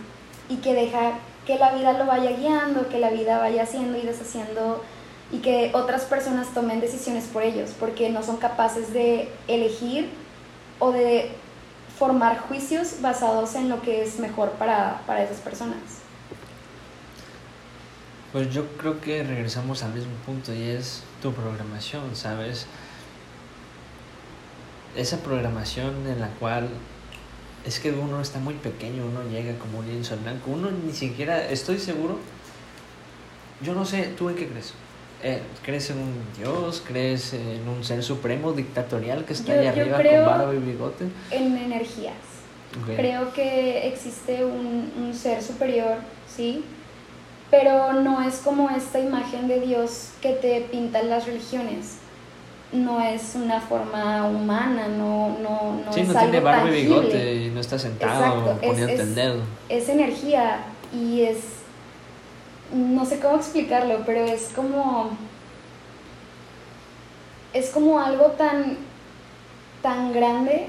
[SPEAKER 2] y que deja que la vida lo vaya guiando, que la vida vaya haciendo y deshaciendo y que otras personas tomen decisiones por ellos, porque no son capaces de elegir o de formar juicios basados en lo que es mejor para, para esas personas.
[SPEAKER 1] Pues yo creo que regresamos al mismo punto y es tu programación, ¿sabes? Esa programación en la cual es que uno está muy pequeño, uno llega como un lienzo blanco, uno ni siquiera, estoy seguro, yo no sé, ¿tú en qué crees? Eh, ¿Crees en un Dios? ¿Crees en un ser supremo dictatorial que está allá arriba con barba y bigote?
[SPEAKER 2] En energías. Creo que existe un, un ser superior, ¿sí? pero no es como esta imagen de Dios que te pintan las religiones. No es una forma humana, no, no, no
[SPEAKER 1] sí, no tiene barba y bigote y no está sentado poniendo el dedo.
[SPEAKER 2] Es energía y es. No sé cómo explicarlo, pero es como. Es como algo tan. tan grande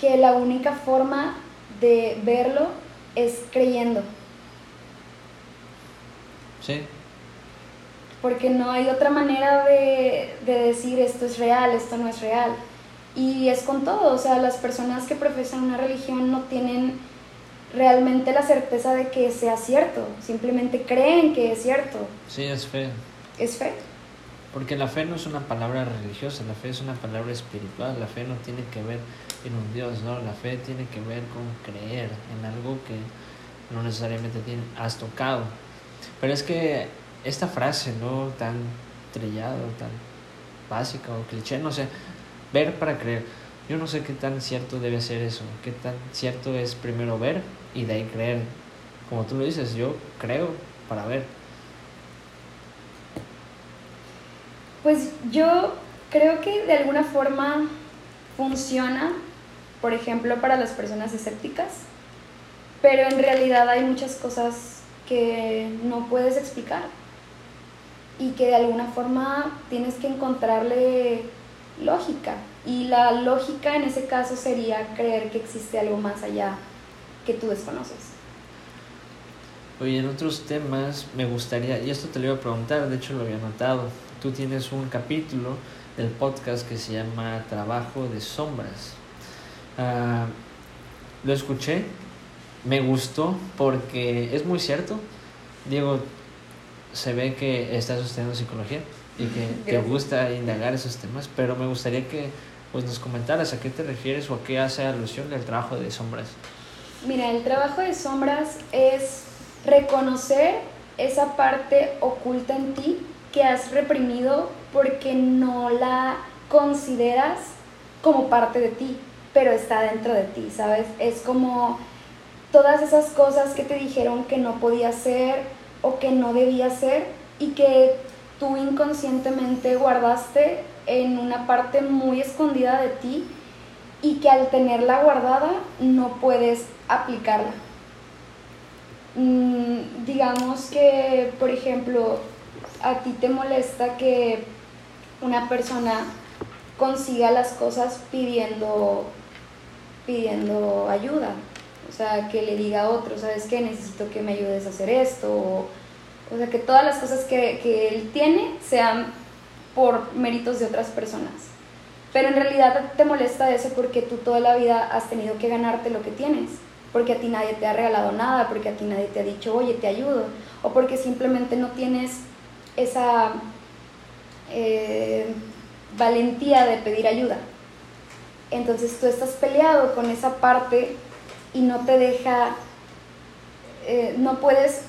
[SPEAKER 2] que la única forma de verlo es creyendo.
[SPEAKER 1] Sí.
[SPEAKER 2] Porque no hay otra manera de, decir esto es real, esto no es real. Y es con todo, o sea, las personas que profesan una religión no tienen realmente la certeza de que sea cierto, simplemente creen que es cierto.
[SPEAKER 1] Sí, es fe.
[SPEAKER 2] Es fe.
[SPEAKER 1] Porque la fe no es una palabra religiosa, la fe es una palabra espiritual, la fe no tiene que ver en un Dios, ¿no? La fe tiene que ver con creer en algo que no necesariamente tiene, has tocado, pero es que esta frase, ¿no? Tan trillado, tan básica o cliché, no sé, ver para creer. Yo no sé qué tan cierto debe ser eso, qué tan cierto es primero ver y de ahí creer. Como tú lo dices, yo creo para ver.
[SPEAKER 2] Pues yo creo que de alguna forma funciona, por ejemplo, para las personas escépticas, pero en realidad hay muchas cosas que no puedes explicar y que de alguna forma tienes que encontrarle lógica. Y la lógica en ese caso sería creer que existe algo más allá que tú desconoces.
[SPEAKER 1] Oye, en otros temas me gustaría, y esto te lo iba a preguntar, de hecho lo había notado, tú tienes un capítulo del podcast que se llama Trabajo de Sombras. Ah, lo escuché, me gustó porque es muy cierto. Diego, se ve que estás estudiando psicología y que te gusta indagar esos temas, pero me gustaría que pues, nos comentaras a qué te refieres o a qué hace alusión del trabajo de sombras.
[SPEAKER 2] Mira, el trabajo de sombras es reconocer esa parte oculta en ti que has reprimido porque no la consideras como parte de ti, pero está dentro de ti, ¿sabes? Es como todas esas cosas que te dijeron que no podía ser o que no debía ser y que tú inconscientemente guardaste en una parte muy escondida de ti y que al tenerla guardada no puedes aplicarla. Mm, digamos que, por ejemplo, a ti te molesta que una persona consiga las cosas pidiendo, pidiendo ayuda. O sea, que le diga a otro, ¿sabes qué? Necesito que me ayudes a hacer esto. O, sea, que todas las cosas que, que él tiene sean por méritos de otras personas. Pero en realidad te molesta eso porque tú toda la vida has tenido que ganarte lo que tienes porque a ti nadie te ha regalado nada, porque a ti nadie te ha dicho, oye, te ayudo, o porque simplemente no tienes esa eh, valentía de pedir ayuda. Entonces tú estás peleado con esa parte y no te deja, eh, no puedes,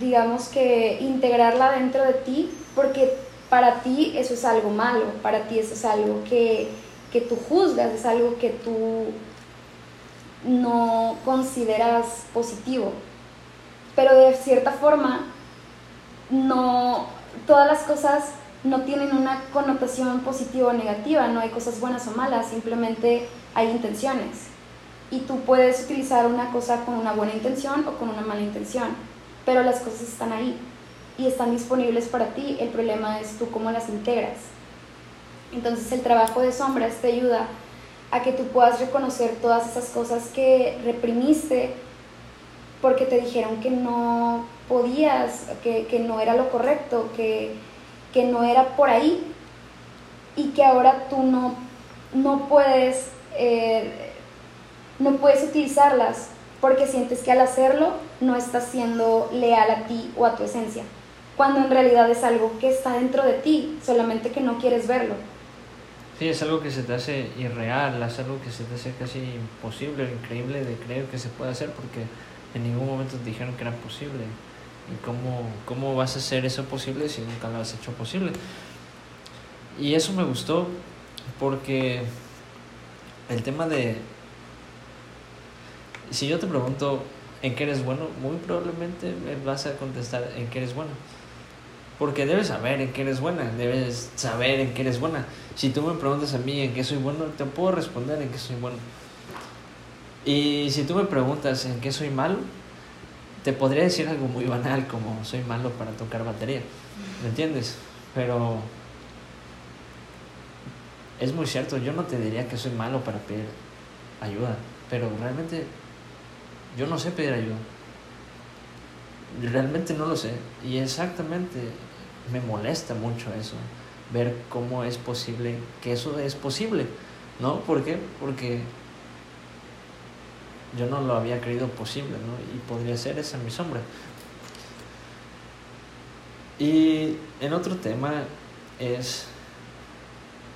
[SPEAKER 2] digamos que, integrarla dentro de ti porque para ti eso es algo malo, para ti eso es algo que, que tú juzgas, es algo que tú no consideras positivo. Pero de cierta forma, no, todas las cosas no tienen una connotación positiva o negativa, no hay cosas buenas o malas, simplemente hay intenciones. Y tú puedes utilizar una cosa con una buena intención o con una mala intención, pero las cosas están ahí y están disponibles para ti, el problema es tú cómo las integras. Entonces el trabajo de sombras te ayuda a que tú puedas reconocer todas esas cosas que reprimiste porque te dijeron que no podías, que, no era lo correcto, que, no era por ahí y que ahora tú no, no puedes eh, no puedes utilizarlas porque sientes que al hacerlo no estás siendo leal a ti o a tu esencia, cuando en realidad es algo que está dentro de ti, solamente que no quieres verlo.
[SPEAKER 1] Sí, es algo que se te hace irreal, es algo que se te hace casi imposible, increíble de creer que se puede hacer porque en ningún momento te dijeron que era posible. ¿Y cómo, cómo vas a hacer eso posible si nunca lo has hecho posible? Y eso me gustó porque el tema de... Si yo te pregunto en qué eres bueno, muy probablemente me vas a contestar en qué eres bueno. Porque debes saber en qué eres buena, debes saber en qué eres buena. Si tú me preguntas a mí en qué soy bueno, te puedo responder en qué soy bueno. Y si tú me preguntas en qué soy malo, te podría decir algo muy banal como soy malo para tocar batería. ¿Me entiendes? Pero es muy cierto, yo no te diría que soy malo para pedir ayuda, pero realmente yo no sé pedir ayuda. Realmente no lo sé. Y exactamente me molesta mucho eso, ver cómo es posible, que eso es posible, ¿no? ¿Por qué? Porque yo no lo había creído posible, ¿no? Y podría ser esa mi sombra. Y en otro tema es,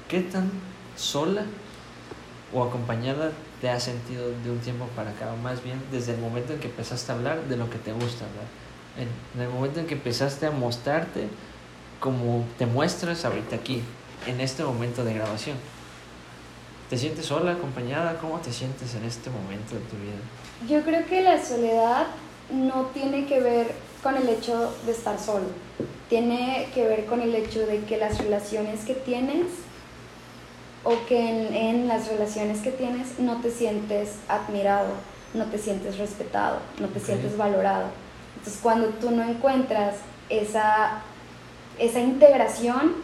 [SPEAKER 1] ¿qué tan sola o acompañada te has sentido de un tiempo para acá? Más bien desde el momento en que empezaste a hablar de lo que te gusta, En, en el momento en que empezaste a mostrarte como te muestras ahorita aquí, en este momento de grabación. ¿Te sientes sola, acompañada? ¿Cómo te sientes en este momento de tu vida?
[SPEAKER 2] Yo creo que la soledad no tiene que ver con el hecho de estar solo. Tiene que ver con el hecho de que las relaciones que tienes o que en, en, las relaciones que tienes no te sientes admirado, no te sientes respetado, no te sientes valorado. Entonces cuando tú no encuentras esa, esa integración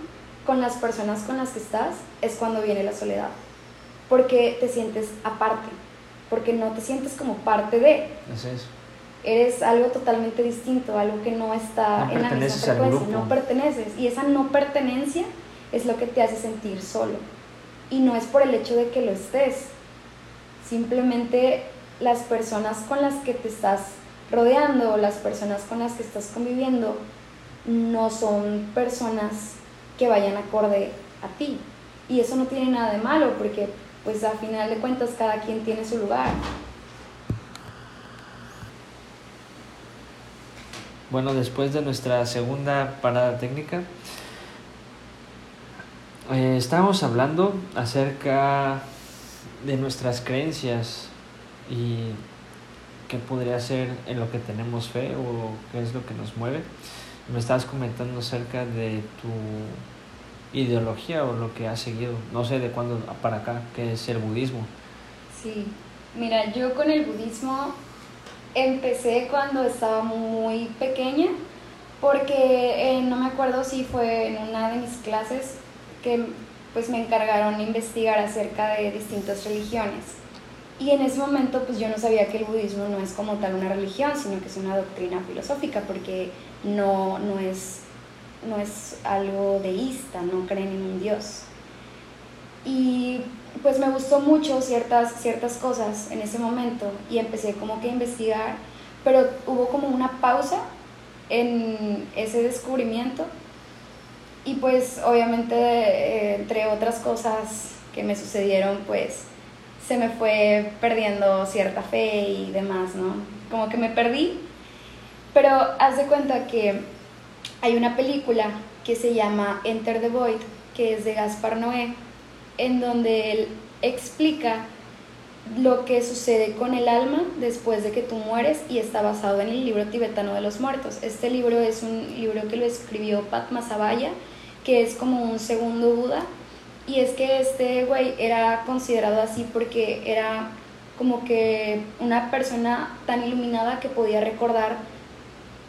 [SPEAKER 2] con las personas con las que estás, es cuando viene la soledad. Porque te sientes aparte, porque no te sientes como parte de.
[SPEAKER 1] Es eso.
[SPEAKER 2] Eres algo totalmente distinto, algo que no está
[SPEAKER 1] No
[SPEAKER 2] en la misma frecuencia, no perteneces. Y esa no pertenencia es lo que te hace sentir solo. Y no es por el hecho de que lo estés, simplemente las personas con las que te estás rodeando, las personas con las que estás conviviendo, no son personas que vayan acorde a ti. Y eso no tiene nada de malo porque pues a final de cuentas cada quien tiene su lugar.
[SPEAKER 1] Bueno, después de nuestra segunda parada técnica, eh, estábamos hablando acerca de nuestras creencias y qué podría ser en lo que tenemos fe o qué es lo que nos mueve. Me estabas comentando acerca de tu ideología o lo que has seguido, no sé de cuándo para acá, que es el budismo.
[SPEAKER 2] Sí, mira, yo con el budismo empecé cuando estaba muy pequeña, porque eh, no me acuerdo si fue en una de mis clases que pues me encargaron investigar acerca de distintas religiones. Y en ese momento pues yo no sabía que el budismo no es como tal una religión, sino que es una doctrina filosófica, porque no, no, es, no es algo deísta, no creen en un dios. Y pues me gustó mucho ciertas, ciertas cosas en ese momento y empecé como que a investigar, pero hubo como una pausa en ese descubrimiento y pues obviamente eh, entre otras cosas que me sucedieron pues se me fue perdiendo cierta fe y demás, ¿no? Como que me perdí, pero haz de cuenta que hay una película que se llama Enter the Void, que es de Gaspar Noé, en donde él explica lo que sucede con el alma después de que tú mueres y está basado en el libro tibetano de los muertos. Este libro es un libro que lo escribió Padmasambhaya, que es como un segundo Buda, y es que este güey era considerado así porque era como que una persona tan iluminada que podía recordar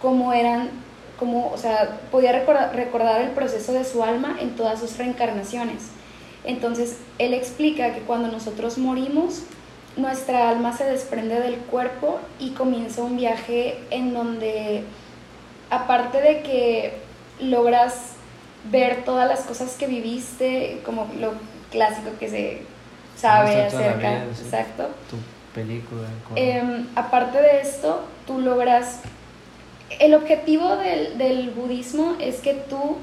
[SPEAKER 2] cómo eran, como, o sea, podía recordar el proceso de su alma en todas sus reencarnaciones. Entonces, él explica que cuando nosotros morimos, nuestra alma se desprende del cuerpo y comienza un viaje en donde, aparte de que logras ver todas las cosas que viviste, como lo clásico que se sabe acerca,
[SPEAKER 1] vida, sí.
[SPEAKER 2] exacto.
[SPEAKER 1] Tu película.
[SPEAKER 2] Em, aparte de esto, tú logras... El objetivo del, del budismo es que tú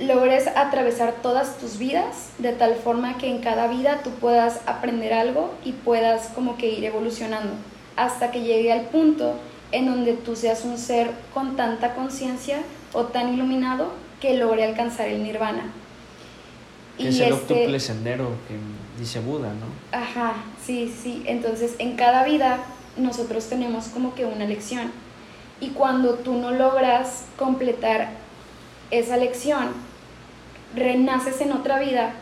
[SPEAKER 2] logres atravesar todas tus vidas de tal forma que en cada vida tú puedas aprender algo y puedas como que ir evolucionando hasta que llegue al punto en donde tú seas un ser con tanta conciencia o tan iluminado que logre alcanzar el nirvana.
[SPEAKER 1] que es el octuple sendero que dice Buda, ¿no?
[SPEAKER 2] Ajá, sí, sí. Entonces, en cada vida nosotros tenemos como que una lección. Y cuando tú no logras completar esa lección, renaces en otra vida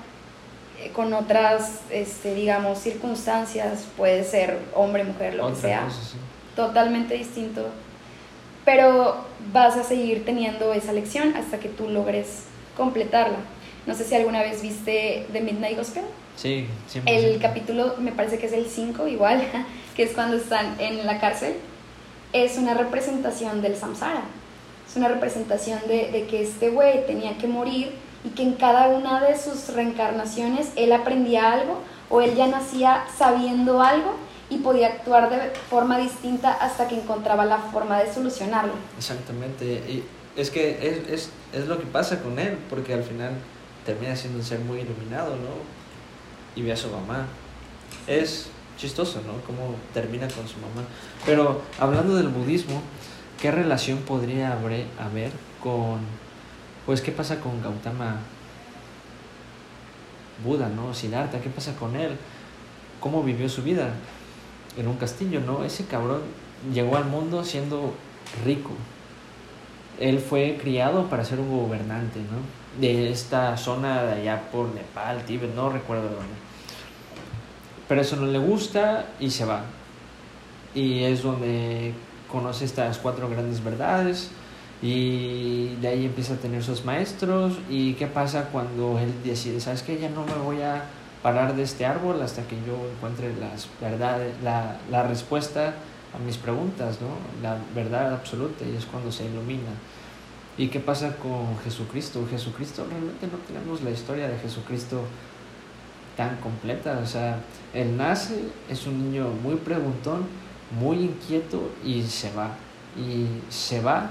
[SPEAKER 2] eh, con otras, este, digamos, circunstancias, puede ser hombre, mujer, lo que sea,
[SPEAKER 1] cosa, sí.
[SPEAKER 2] totalmente distinto. Pero vas a seguir teniendo esa lección hasta que tú logres completarla. No sé si alguna vez viste The Midnight Gospel.
[SPEAKER 1] Sí, 100%.
[SPEAKER 2] El capítulo, me parece que es el 5 igual, <laughs> que es cuando están en la cárcel, es una representación del samsara. Es una representación de, de que este güey tenía que morir y que en cada una de sus reencarnaciones él aprendía algo o él ya nacía sabiendo algo y podía actuar de forma distinta hasta que encontraba la forma de solucionarlo.
[SPEAKER 1] Exactamente. Y es que es, es, es lo que pasa con él, porque al final termina siendo un ser muy iluminado, ¿no? Y ve a su mamá. Es chistoso, ¿no? Cómo termina con su mamá. Pero hablando del budismo, ¿qué relación podría haber, con, pues, qué pasa con Gautama Buda, ¿no? Siddhartha, ¿qué pasa con él? ¿Cómo vivió su vida? En un castillo, ¿no? Ese cabrón llegó al mundo siendo rico. Él fue criado para ser un gobernante, ¿no? De esta zona de allá por Nepal, Tíbet, no recuerdo dónde. Pero eso no le gusta y se va. Y es donde conoce estas cuatro grandes verdades y de ahí empieza a tener sus maestros y qué pasa cuando él decide, sabes que ya no me voy a parar de este árbol hasta que yo encuentre las verdades, la, la respuesta a mis preguntas, ¿no? la verdad absoluta y es cuando se ilumina. ¿Y qué pasa con Jesucristo? Jesucristo, realmente no tenemos la historia de Jesucristo tan completa. O sea, él nace, es un niño muy preguntón, muy inquieto y se va. Y se va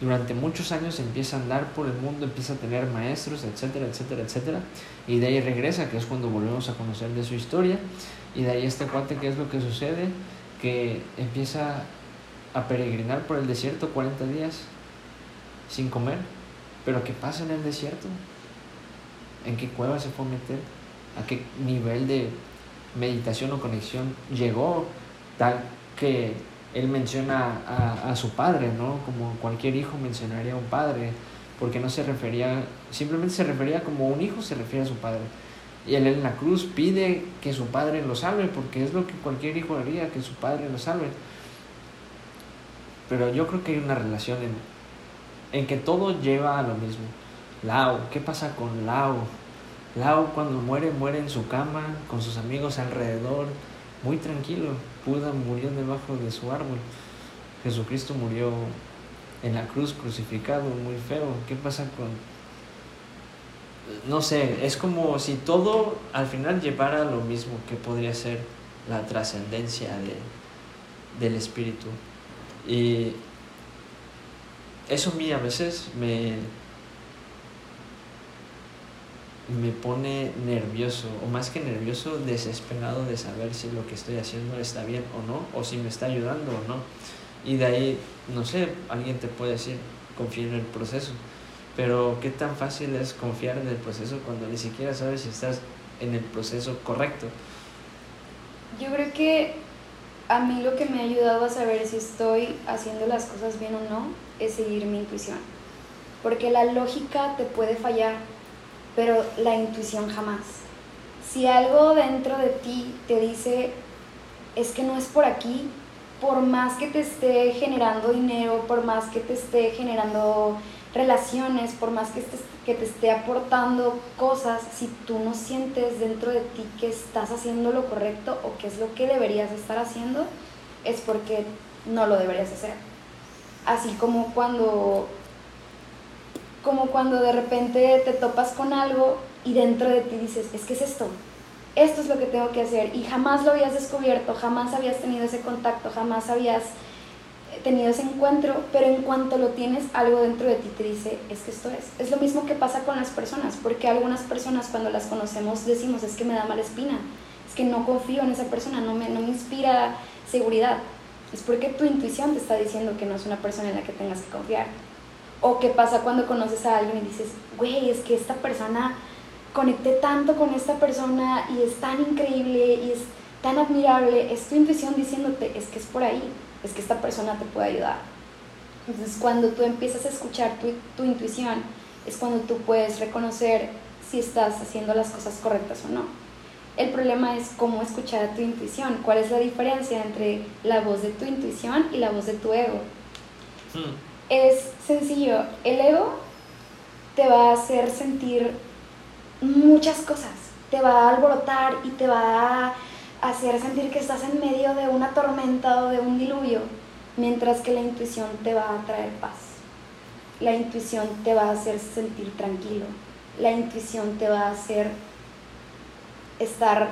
[SPEAKER 1] durante muchos años empieza a andar por el mundo, empieza a tener maestros, etcétera, etcétera, etcétera. Y de ahí regresa, que es cuando volvemos a conocer de su historia. Y de ahí este cuate, ¿qué es lo que sucede? Que empieza a peregrinar por el desierto 40 días sin comer. Pero ¿qué pasa en el desierto? ¿En qué cueva se fue a meter? ¿A qué nivel de meditación o conexión llegó? Tal que él menciona a, a, su padre, ¿no? Como cualquier hijo mencionaría a un padre, porque no se refería, simplemente se refería como un hijo se refiere a su padre. Y él en la cruz pide que su padre lo salve, porque es lo que cualquier hijo haría, que su padre lo salve. Pero yo creo que hay una relación en, en que todo lleva a lo mismo. Lao, ¿qué pasa con Lao? Lao cuando muere, muere en su cama, con sus amigos alrededor, muy tranquilo. Buda murió debajo de su árbol. Jesucristo murió en la cruz crucificado, muy feo. ¿Qué pasa con.? No sé, es como si todo al final llevara lo mismo que podría ser la trascendencia de, del espíritu. Y eso a mí a veces me, me pone nervioso, o más que nervioso, desesperado de saber si lo que estoy haciendo está bien o no, o si me está ayudando o no. Y de ahí, no sé, alguien te puede decir, confía en el proceso, pero ¿qué tan fácil es confiar en el proceso cuando ni siquiera sabes si estás en el proceso correcto?
[SPEAKER 2] Yo creo que a mí lo que me ha ayudado a saber si estoy haciendo las cosas bien o no es seguir mi intuición, porque la lógica te puede fallar pero la intuición jamás. Si algo dentro de ti te dice, es que no es por aquí, por más que te esté generando dinero, por más que te esté generando relaciones, por más que, que te esté aportando cosas, si tú no sientes dentro de ti que estás haciendo lo correcto o que es lo que deberías estar haciendo, es porque no lo deberías hacer. Así como cuando como cuando de repente te topas con algo y dentro de ti dices, es que es esto, esto es lo que tengo que hacer y jamás lo habías descubierto, jamás habías tenido ese contacto, jamás habías tenido ese encuentro, pero en cuanto lo tienes, algo dentro de ti te dice, es que esto es. Es lo mismo que pasa con las personas, porque algunas personas cuando las conocemos decimos, es que me da mala espina, es que no confío en esa persona, no me, no me inspira seguridad. Es porque tu intuición te está diciendo que no es una persona en la que tengas que confiar. O qué pasa cuando conoces a alguien y dices, güey, es que esta persona, conecté tanto con esta persona y es tan increíble y es tan admirable, es tu intuición diciéndote, es que es por ahí, es que esta persona te puede ayudar. Entonces cuando tú empiezas a escuchar tu, tu intuición, es cuando tú puedes reconocer si estás haciendo las cosas correctas o no. El problema es cómo escuchar a tu intuición, cuál es la diferencia entre la voz de tu intuición y la voz de tu ego. Hmm es sencillo. El ego te va a hacer sentir muchas cosas. Te va a alborotar y te va a hacer sentir que estás en medio de una tormenta o de un diluvio, mientras que la intuición te va a traer paz. La intuición te va a hacer sentir tranquilo. La intuición te va a hacer estar,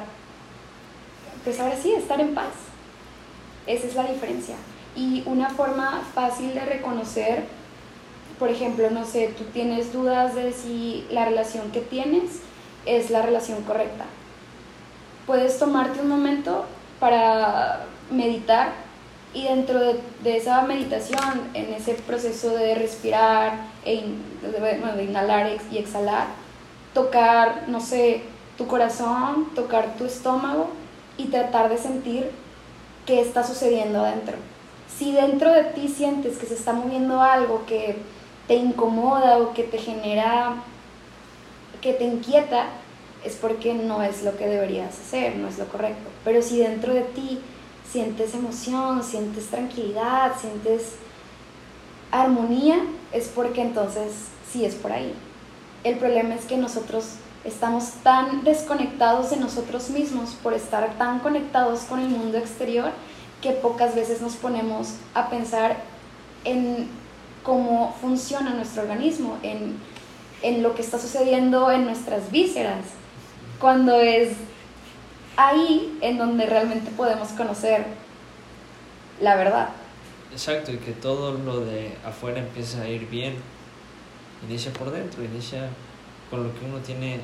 [SPEAKER 2] pues ahora sí, estar en paz. Esa es la diferencia. Y una forma fácil de reconocer, por ejemplo, no sé, tú tienes dudas de si la relación que tienes es la relación correcta. Puedes tomarte un momento para meditar y dentro de, esa meditación, en ese proceso de respirar, e de, inhalar y exhalar, tocar, no sé, tu corazón, tocar tu estómago y tratar de sentir qué está sucediendo adentro. Si dentro de ti sientes que se está moviendo algo que te incomoda o que te genera, que te inquieta, es porque no es lo que deberías hacer, no es lo correcto. Pero si dentro de ti sientes emoción, sientes tranquilidad, sientes armonía, es porque entonces sí es por ahí. El problema es que nosotros estamos tan desconectados de nosotros mismos por estar tan conectados con el mundo exterior que pocas veces nos ponemos a pensar en cómo funciona nuestro organismo, en, en lo que está sucediendo en nuestras vísceras, cuando es ahí en donde realmente podemos conocer la verdad.
[SPEAKER 1] Exacto, y que todo lo de afuera empieza a ir bien. Inicia por dentro, inicia con lo que uno tiene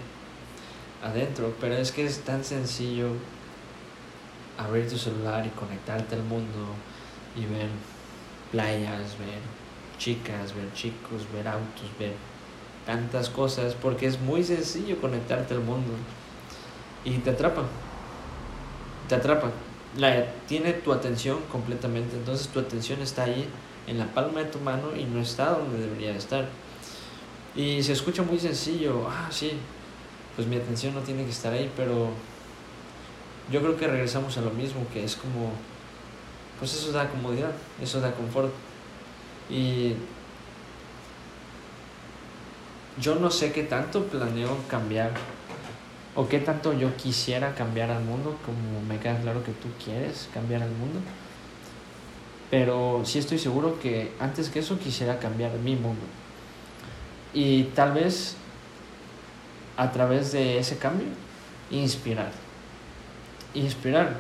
[SPEAKER 1] adentro. Pero es que es tan sencillo abrir tu celular y conectarte al mundo y ver playas, ver chicas, ver chicos, ver autos, ver tantas cosas, porque es muy sencillo conectarte al mundo. Y te atrapa, te atrapa, la, tiene tu atención completamente, entonces tu atención está ahí en la palma de tu mano y no está donde debería estar. Y se escucha muy sencillo, ah, sí, pues mi atención no tiene que estar ahí, pero yo creo que regresamos a lo mismo, que es como, pues eso da comodidad, eso da confort. Y yo no sé qué tanto planeo cambiar o qué tanto yo quisiera cambiar al mundo, como me queda claro que tú quieres cambiar al mundo. Pero sí estoy seguro que antes que eso quisiera cambiar mi mundo. Y tal vez a través de ese cambio, inspirar. Inspirar.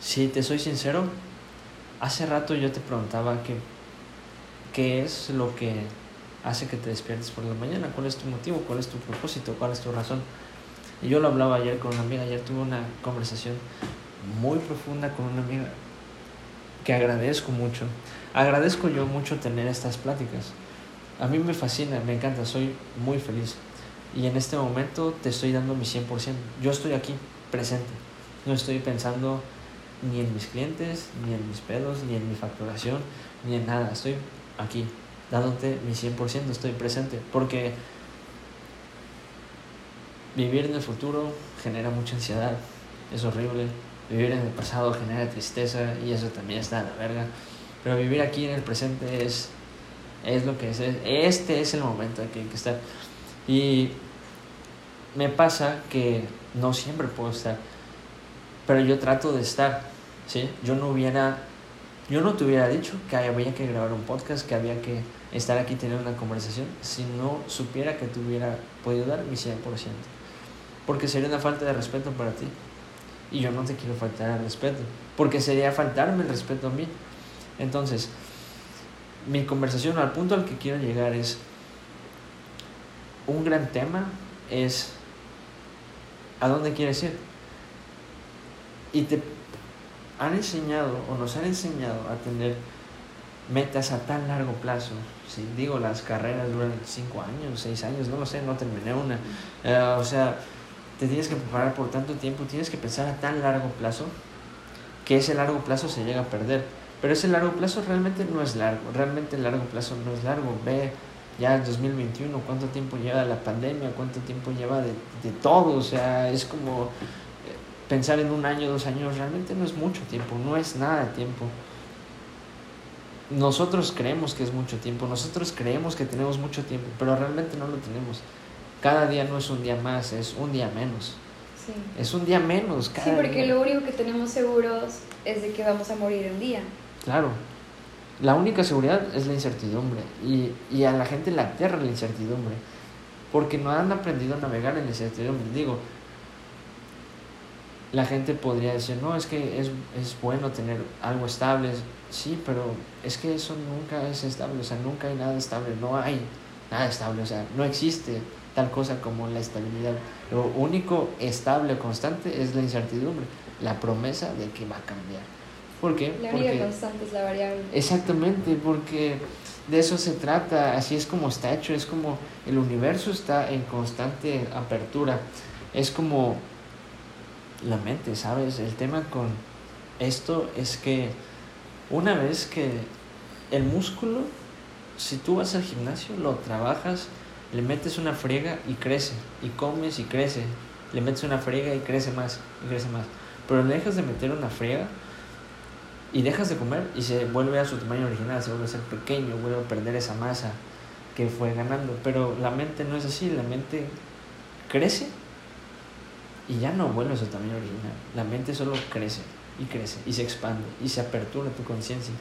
[SPEAKER 1] Si te soy sincero, hace rato yo te preguntaba que, qué es lo que hace que te despiertes por la mañana, cuál es tu motivo, cuál es tu propósito, cuál es tu razón. Y yo lo hablaba ayer con una amiga, ayer tuve una conversación muy profunda con una amiga que agradezco mucho. Agradezco yo mucho tener estas pláticas. A mí me fascina, me encanta, soy muy feliz. Y en este momento te estoy dando mi 100%. Yo estoy aquí, presente. No estoy pensando ni en mis clientes, ni en mis pedos, ni en mi facturación, ni en nada. Estoy aquí, dándote mi 100%, estoy presente. Porque vivir en el futuro genera mucha ansiedad, es horrible. Vivir en el pasado genera tristeza y eso también está de la verga. Pero vivir aquí en el presente es, es lo que es. Este es el momento en que hay que estar. Y me pasa que no siempre puedo estar, pero yo trato de estar, ¿sí? Yo no hubiera, yo no te hubiera dicho que había que grabar un podcast, que había que estar aquí tener una conversación, si no supiera que te hubiera podido dar mi 100%. Porque sería una falta de respeto para ti. Y yo no te quiero faltar al respeto, porque sería faltarme el respeto a mí. Entonces, mi conversación al punto al que quiero llegar es, un gran tema es a dónde quieres ir. Y te han enseñado o nos han enseñado a tener metas a tan largo plazo. Si digo, las carreras duran 5 años, 6 años, no lo sé, no terminé una. Eh, o sea, te tienes que preparar por tanto tiempo, tienes que pensar a tan largo plazo que ese largo plazo se llega a perder. Pero ese largo plazo realmente no es largo, realmente el largo plazo no es largo. Ve ya en 2021, cuánto tiempo lleva la pandemia, cuánto tiempo lleva de, de todo, o sea, es como pensar en un año, dos años, realmente no es mucho tiempo, no es nada de tiempo. Nosotros creemos que es mucho tiempo, nosotros creemos que tenemos mucho tiempo, pero realmente no lo tenemos. Cada día no es un día más, es un día menos. Sí. Es un día menos.
[SPEAKER 2] Cada sí, porque lo único que tenemos seguros es de que vamos a morir un día.
[SPEAKER 1] Claro, la única seguridad es la incertidumbre y, y a la gente le aterra la incertidumbre porque no han aprendido a navegar en la incertidumbre. Digo, la gente podría decir, no, es que es, es bueno tener algo estable. Sí, pero es que eso nunca es estable, o sea, nunca hay nada estable, no hay nada estable, o sea, no existe tal cosa como la estabilidad. Lo único estable, constante, es la incertidumbre, la promesa de que va a cambiar. ¿Por qué?
[SPEAKER 2] La única constante es la variable.
[SPEAKER 1] Exactamente, porque de eso se trata, así es como está hecho, es como el universo está en constante apertura, es como la mente, ¿sabes? El tema con esto es que una vez que el músculo, si tú vas al gimnasio, lo trabajas, le metes una friega y crece, y comes y crece, le metes una friega y crece más, y crece más, pero le dejas de meter una friega y dejas de comer y se vuelve a su tamaño original, se vuelve a ser pequeño, vuelve a perder esa masa que fue ganando. Pero la mente no es así, la mente crece y ya no vuelve a su tamaño original. La mente solo crece y crece y se expande y se apertura tu conciencia.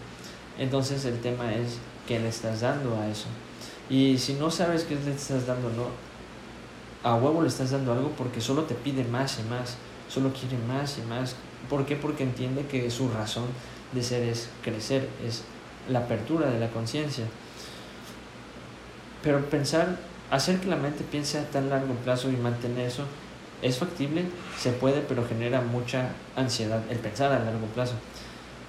[SPEAKER 1] Entonces el tema es qué le estás dando a eso. Y si no sabes qué le estás dando, no, a huevo le estás dando algo porque solo te pide más y más, solo quiere más y más. ¿Por qué? Porque entiende que su razón de ser es crecer, es la apertura de la conciencia. Pero pensar, hacer que la mente piense a tan largo plazo y mantener eso, es factible, se puede, pero genera mucha ansiedad el pensar a largo plazo.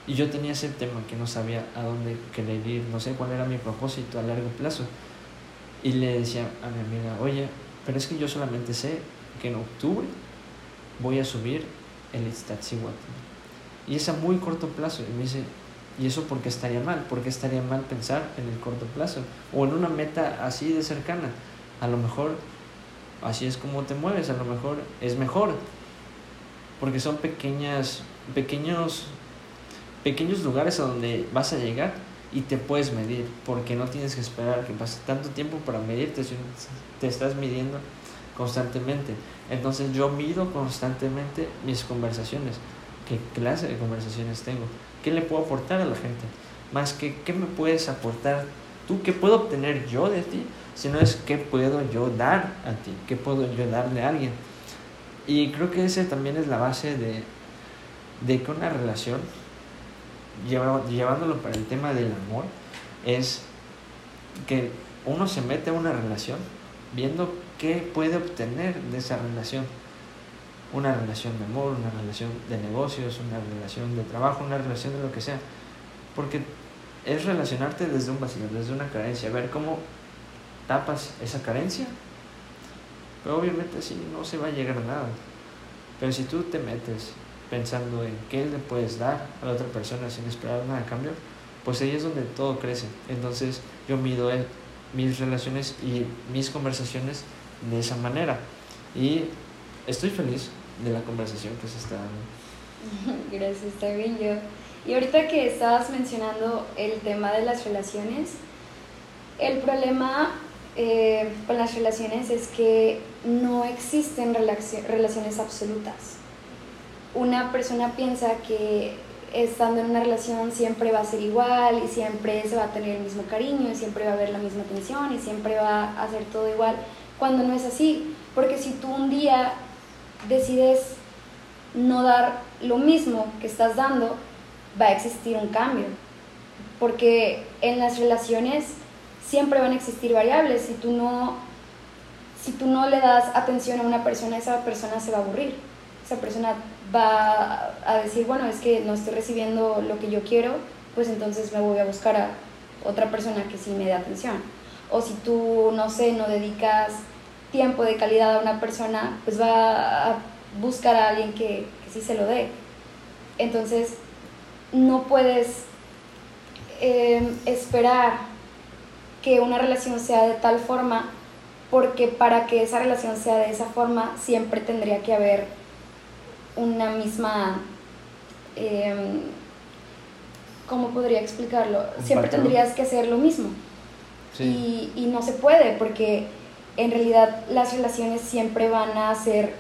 [SPEAKER 1] Y yo tenía ese tema que no sabía a dónde querer ir, no sé cuál era mi propósito a largo plazo. Y le decía a mi amiga, oye, pero es que yo solamente sé que en octubre voy a subir el Iztaccíhuatl y es a muy corto plazo. Y me dice, ¿y eso por qué estaría mal? ¿Por qué estaría mal pensar en el corto plazo? O en una meta así de cercana. A lo mejor así es como te mueves, a lo mejor es mejor. Porque son pequeñas, pequeños, pequeños lugares a donde vas a llegar y te puedes medir, porque no tienes que esperar que pase tanto tiempo para medirte, te estás midiendo constantemente. Entonces yo mido constantemente mis conversaciones qué clase de conversaciones tengo, qué le puedo aportar a la gente, más que qué me puedes aportar tú, qué puedo obtener yo de ti, sino es qué puedo yo dar a ti, qué puedo yo darle a alguien. Y creo que ese también es la base de, de que una relación, llevándolo para el tema del amor, es que uno se mete a una relación viendo qué puede obtener de esa relación una relación de amor, una relación de negocios, una relación de trabajo, una relación de lo que sea. Porque es relacionarte desde un vacío, desde una carencia, ver cómo tapas esa carencia. Pero obviamente así no se va a llegar a nada. Pero si tú te metes pensando en qué le puedes dar a la otra persona sin esperar nada a cambio, pues ahí es donde todo crece. Entonces yo mido mis relaciones y mis conversaciones de esa manera. Y estoy feliz de la conversación que se está dando. <laughs>
[SPEAKER 2] Gracias, bien yo. Y ahorita que estabas mencionando el tema de las relaciones, el problema eh, con las relaciones es que no existen relaciones absolutas. Una persona piensa que estando en una relación siempre va a ser igual y siempre se va a tener el mismo cariño y siempre va a haber la misma atención y siempre va a hacer todo igual, cuando no es así. Porque si tú un día decides no dar lo mismo que estás dando, va a existir un cambio. Porque en las relaciones siempre van a existir variables. Si tú no, si tú no le das atención a una persona, esa persona se va a aburrir. Esa persona va a decir, bueno, es que no estoy recibiendo lo que yo quiero, pues entonces me voy a buscar a otra persona que sí me dé atención. O si tú, no sé, no dedicas tiempo de calidad a una persona, pues va a buscar a alguien que, que sí se lo dé. Entonces, no puedes em, esperar que una relación sea de tal forma, porque para que esa relación sea de esa forma, siempre tendría que haber una misma... Eh, ¿Cómo podría explicarlo? Siempre tendrías que hacer lo mismo. Y, y no se puede, porque en realidad las relaciones siempre van a ser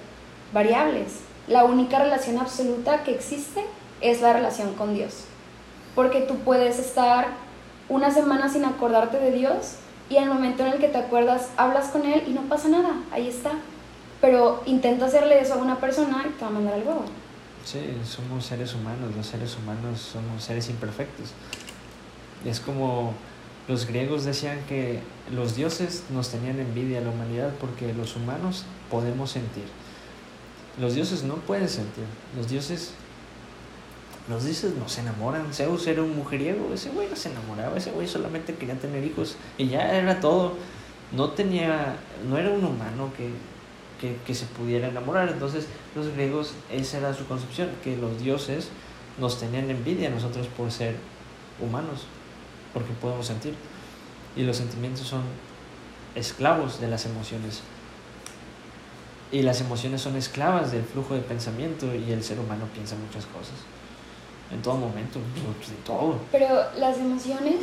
[SPEAKER 2] variables. La única relación absoluta que existe es la relación con Dios. Porque tú puedes estar una semana sin acordarte de Dios y en el momento en el que te acuerdas hablas con Él y no pasa nada, ahí está. Pero intenta hacerle eso a una persona y te va a mandar al huevo.
[SPEAKER 1] Sí, somos seres humanos, los seres humanos somos seres imperfectos. Es como los griegos decían que los dioses nos tenían envidia a la humanidad porque los humanos podemos sentir. Los dioses no pueden sentir. Los dioses los dices no se enamoran. Zeus era un mujeriego, ese güey no se enamoraba, ese güey solamente quería tener hijos y ya era todo. No tenía, no era un humano que, que, que se pudiera enamorar. Entonces los griegos, esa era su concepción, que los dioses nos tenían envidia a nosotros por ser humanos, porque podemos sentir. Y los sentimientos son esclavos de las emociones. Y las emociones son esclavas del flujo de pensamiento y el ser humano piensa muchas cosas. En todo momento, en todo.
[SPEAKER 2] Pero las emociones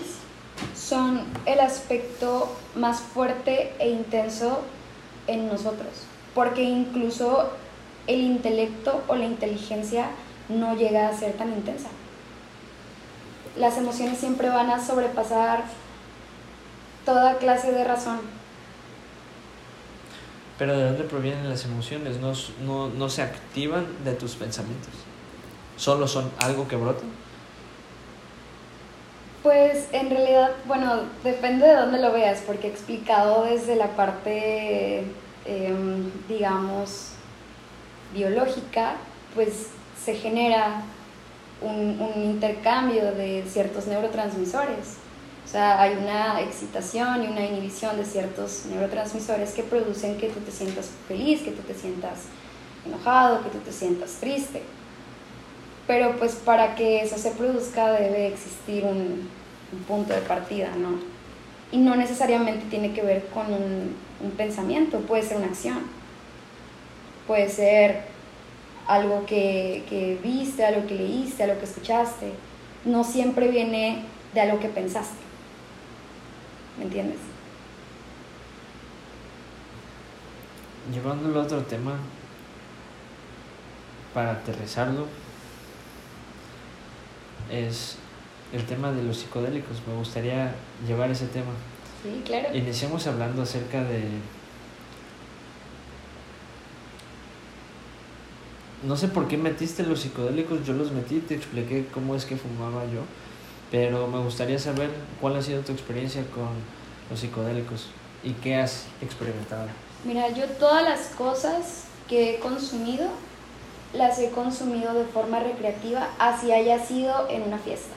[SPEAKER 2] son el aspecto más fuerte e intenso en nosotros. Porque incluso el intelecto o la inteligencia no llega a ser tan intensa. Las emociones siempre van a sobrepasar toda clase de razón.
[SPEAKER 1] Pero ¿de dónde provienen las emociones? No, no, no se activan de tus pensamientos. Solo son algo que brota.
[SPEAKER 2] Pues en realidad, bueno, depende de dónde lo veas, porque explicado desde la parte, em, digamos, biológica, pues se genera un, un intercambio de ciertos neurotransmisores. O sea, hay una excitación y una inhibición de ciertos neurotransmisores que producen que tú te sientas feliz, que tú te sientas enojado, que tú te sientas triste. Pero pues para que eso se produzca debe existir un, punto de partida, ¿no? Y no necesariamente tiene que ver con un, pensamiento, puede ser una acción. Puede ser algo que, que viste, algo que leíste, algo que escuchaste. No siempre viene de algo que pensaste. ¿Me entiendes?
[SPEAKER 1] Llevándolo a otro tema, para aterrizarlo, es el tema de los psicodélicos. Me gustaría llevar ese tema.
[SPEAKER 2] Sí, claro.
[SPEAKER 1] Iniciamos hablando acerca de... No sé por qué metiste los psicodélicos, yo los metí, te expliqué cómo es que fumaba yo pero me gustaría saber cuál ha sido tu experiencia con los psicodélicos y qué has experimentado.
[SPEAKER 2] Mira, yo todas las cosas que he consumido las he consumido de forma recreativa, así haya sido en una fiesta.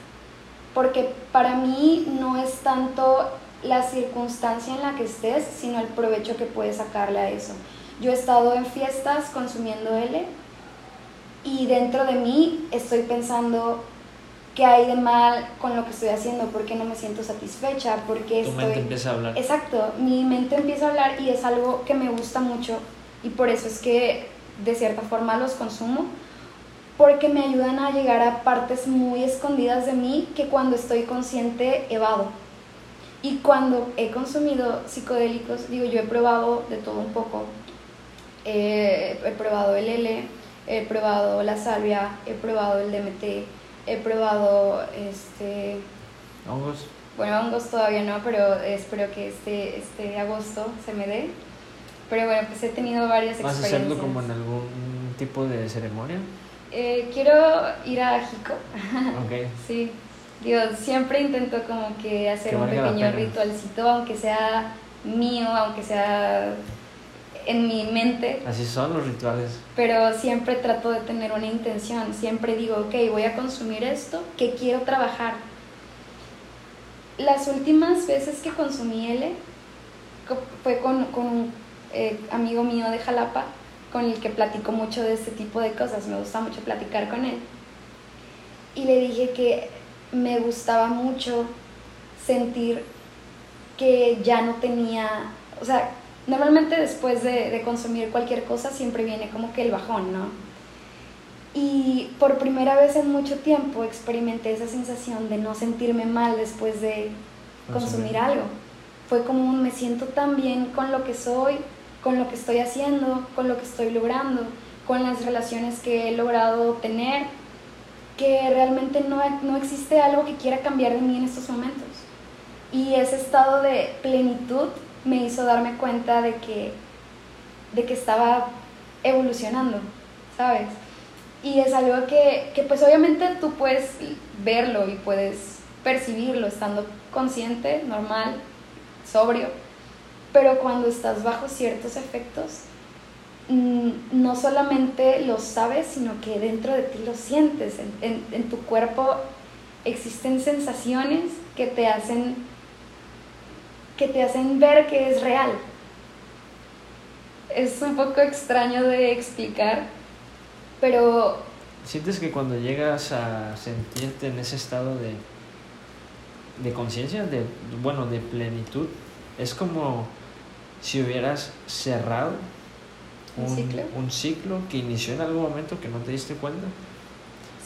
[SPEAKER 2] Porque para mí no es tanto la circunstancia en la que estés, sino el provecho que puedes sacarle a eso. Yo he estado en fiestas consumiendo L y dentro de mí estoy pensando qué hay de mal con lo que estoy haciendo, por qué no me siento satisfecha, porque
[SPEAKER 1] tu
[SPEAKER 2] estoy...
[SPEAKER 1] mente empieza a hablar.
[SPEAKER 2] Exacto, mi mente empieza a hablar y es algo que me gusta mucho y por eso es que de cierta forma los consumo, porque me ayudan a llegar a partes muy escondidas de mí que cuando estoy consciente evado. Y cuando he consumido psicodélicos, digo, yo he probado de todo un poco. Eh, he probado el L, he probado la salvia, he probado el DMT, he probado este
[SPEAKER 1] hongos.
[SPEAKER 2] Bueno, hongos todavía no, pero espero que este, este agosto se me dé. Pero bueno, pues he tenido varias
[SPEAKER 1] ¿Vas
[SPEAKER 2] experiencias.
[SPEAKER 1] a hacerlo como en algún tipo de ceremonia?
[SPEAKER 2] Eh, quiero ir a Jico.
[SPEAKER 1] Ok. <laughs>
[SPEAKER 2] sí. Digo, siempre intento como que hacer un pequeño ritualcito, aunque sea mío, aunque sea en mi mente,
[SPEAKER 1] Así son los rituales.
[SPEAKER 2] pero siempre trato de tener una intención, siempre digo, ok, voy a consumir esto, que quiero trabajar. Las últimas veces que consumí L fue con, con un eh, amigo mío de Jalapa, con el que platico mucho de este tipo de cosas, me gusta mucho platicar con él. Y le dije que me gustaba mucho sentir que ya no tenía, o sea, normalmente después de, de consumir cualquier cosa siempre viene como que el bajón, ¿no? Y por primera vez en mucho tiempo experimenté esa sensación de no sentirme mal después de consumir algo. Fue como un me siento tan bien con lo que soy, con lo que estoy haciendo, con lo que estoy logrando, con las relaciones que he logrado tener, que realmente no, no existe algo que quiera cambiar de mí en estos momentos. Y ese estado de plenitud me hizo darme cuenta de que, de que estaba evolucionando, ¿sabes? Y es algo que, que pues obviamente tú puedes verlo y puedes percibirlo estando consciente, normal, sobrio, pero cuando estás bajo ciertos efectos, mm, no solamente lo sabes, sino que dentro de ti lo sientes. En, en tu cuerpo existen sensaciones que te hacen que te hacen ver que es real. Es un poco extraño de explicar, pero...
[SPEAKER 1] ¿Sientes que cuando llegas a sentirte en ese estado de, de conciencia, de, bueno, de plenitud, es como si hubieras cerrado
[SPEAKER 2] un, ciclo?
[SPEAKER 1] un ciclo que inició en algún momento que no te diste cuenta?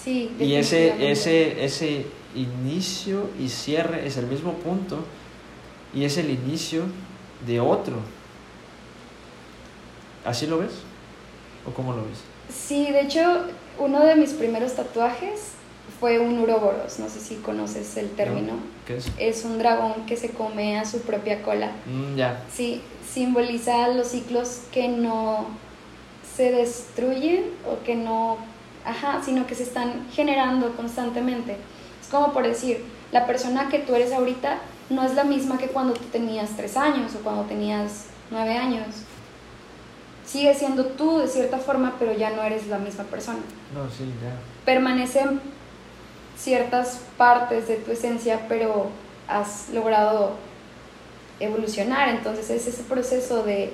[SPEAKER 2] Sí,
[SPEAKER 1] y ese, ese, ese inicio y cierre es el mismo punto y es el inicio de otro. ¿Así lo ves? ¿O cómo lo ves?
[SPEAKER 2] Sí, de hecho, uno de mis primeros tatuajes fue un uroboros, no sé si conoces el término.
[SPEAKER 1] ¿Qué es?
[SPEAKER 2] Es un dragón que se come a su propia cola.
[SPEAKER 1] Mm, ya.
[SPEAKER 2] Sí, simboliza los ciclos que no se destruyen o que no, ajá, sino que se están generando constantemente. Es como por decir, la persona que tú eres ahorita no es la misma que cuando tú tenías tres años o cuando tenías nueve años. Sigue siendo tú de cierta forma, pero ya no eres la misma persona.
[SPEAKER 1] No, sí, ya.
[SPEAKER 2] Permanecen ciertas partes de tu esencia, pero has logrado evolucionar. Entonces es ese proceso de,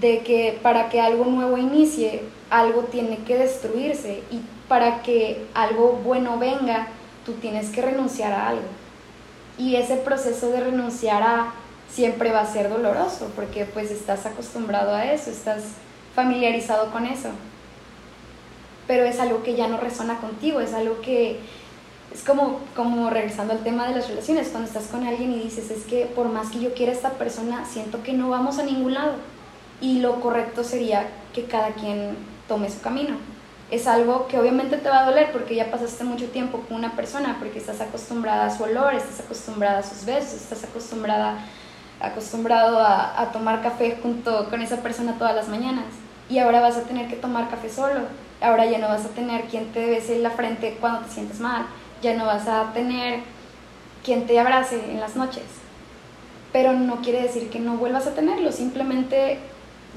[SPEAKER 2] de que para que algo nuevo inicie, algo tiene que destruirse y para que algo bueno venga, tú tienes que renunciar a algo. Y ese proceso de renunciar a siempre va a ser doloroso porque pues estás acostumbrado a eso, estás familiarizado con eso. Pero es algo que ya no resona contigo, es algo que es como, como regresando al tema de las relaciones, cuando estás con alguien y dices, es que por más que yo quiera a esta persona, siento que no vamos a ningún lado. Y lo correcto sería que cada quien tome su camino es algo que obviamente te va a doler porque ya pasaste mucho tiempo con una persona, porque estás acostumbrada a su olor, estás acostumbrada a sus besos, estás acostumbrada, acostumbrado a, a, tomar café junto con esa persona todas las mañanas. Y ahora vas a tener que tomar café solo. Ahora ya no vas a tener quien te bese en la frente cuando te sientes mal. Ya no vas a tener quien te abrace en las noches. Pero no quiere decir que no vuelvas a tenerlo, simplemente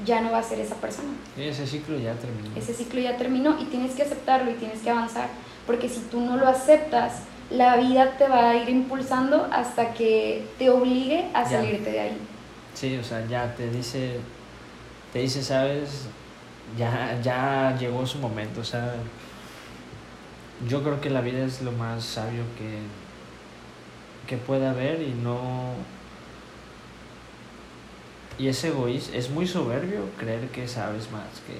[SPEAKER 2] ya no va a ser esa persona.
[SPEAKER 1] Ese ciclo ya terminó.
[SPEAKER 2] Ese ciclo ya terminó y tienes que aceptarlo y tienes que avanzar, porque si tú no lo aceptas, la vida te va a ir impulsando hasta que te obligue a salirte de ahí.
[SPEAKER 1] Sí, o sea, ya te dice, te dice, sabes, ya, ya llegó su momento, o sea, yo creo que la vida es lo más sabio que, que pueda haber y no y es egoísta, es muy soberbio creer que sabes más que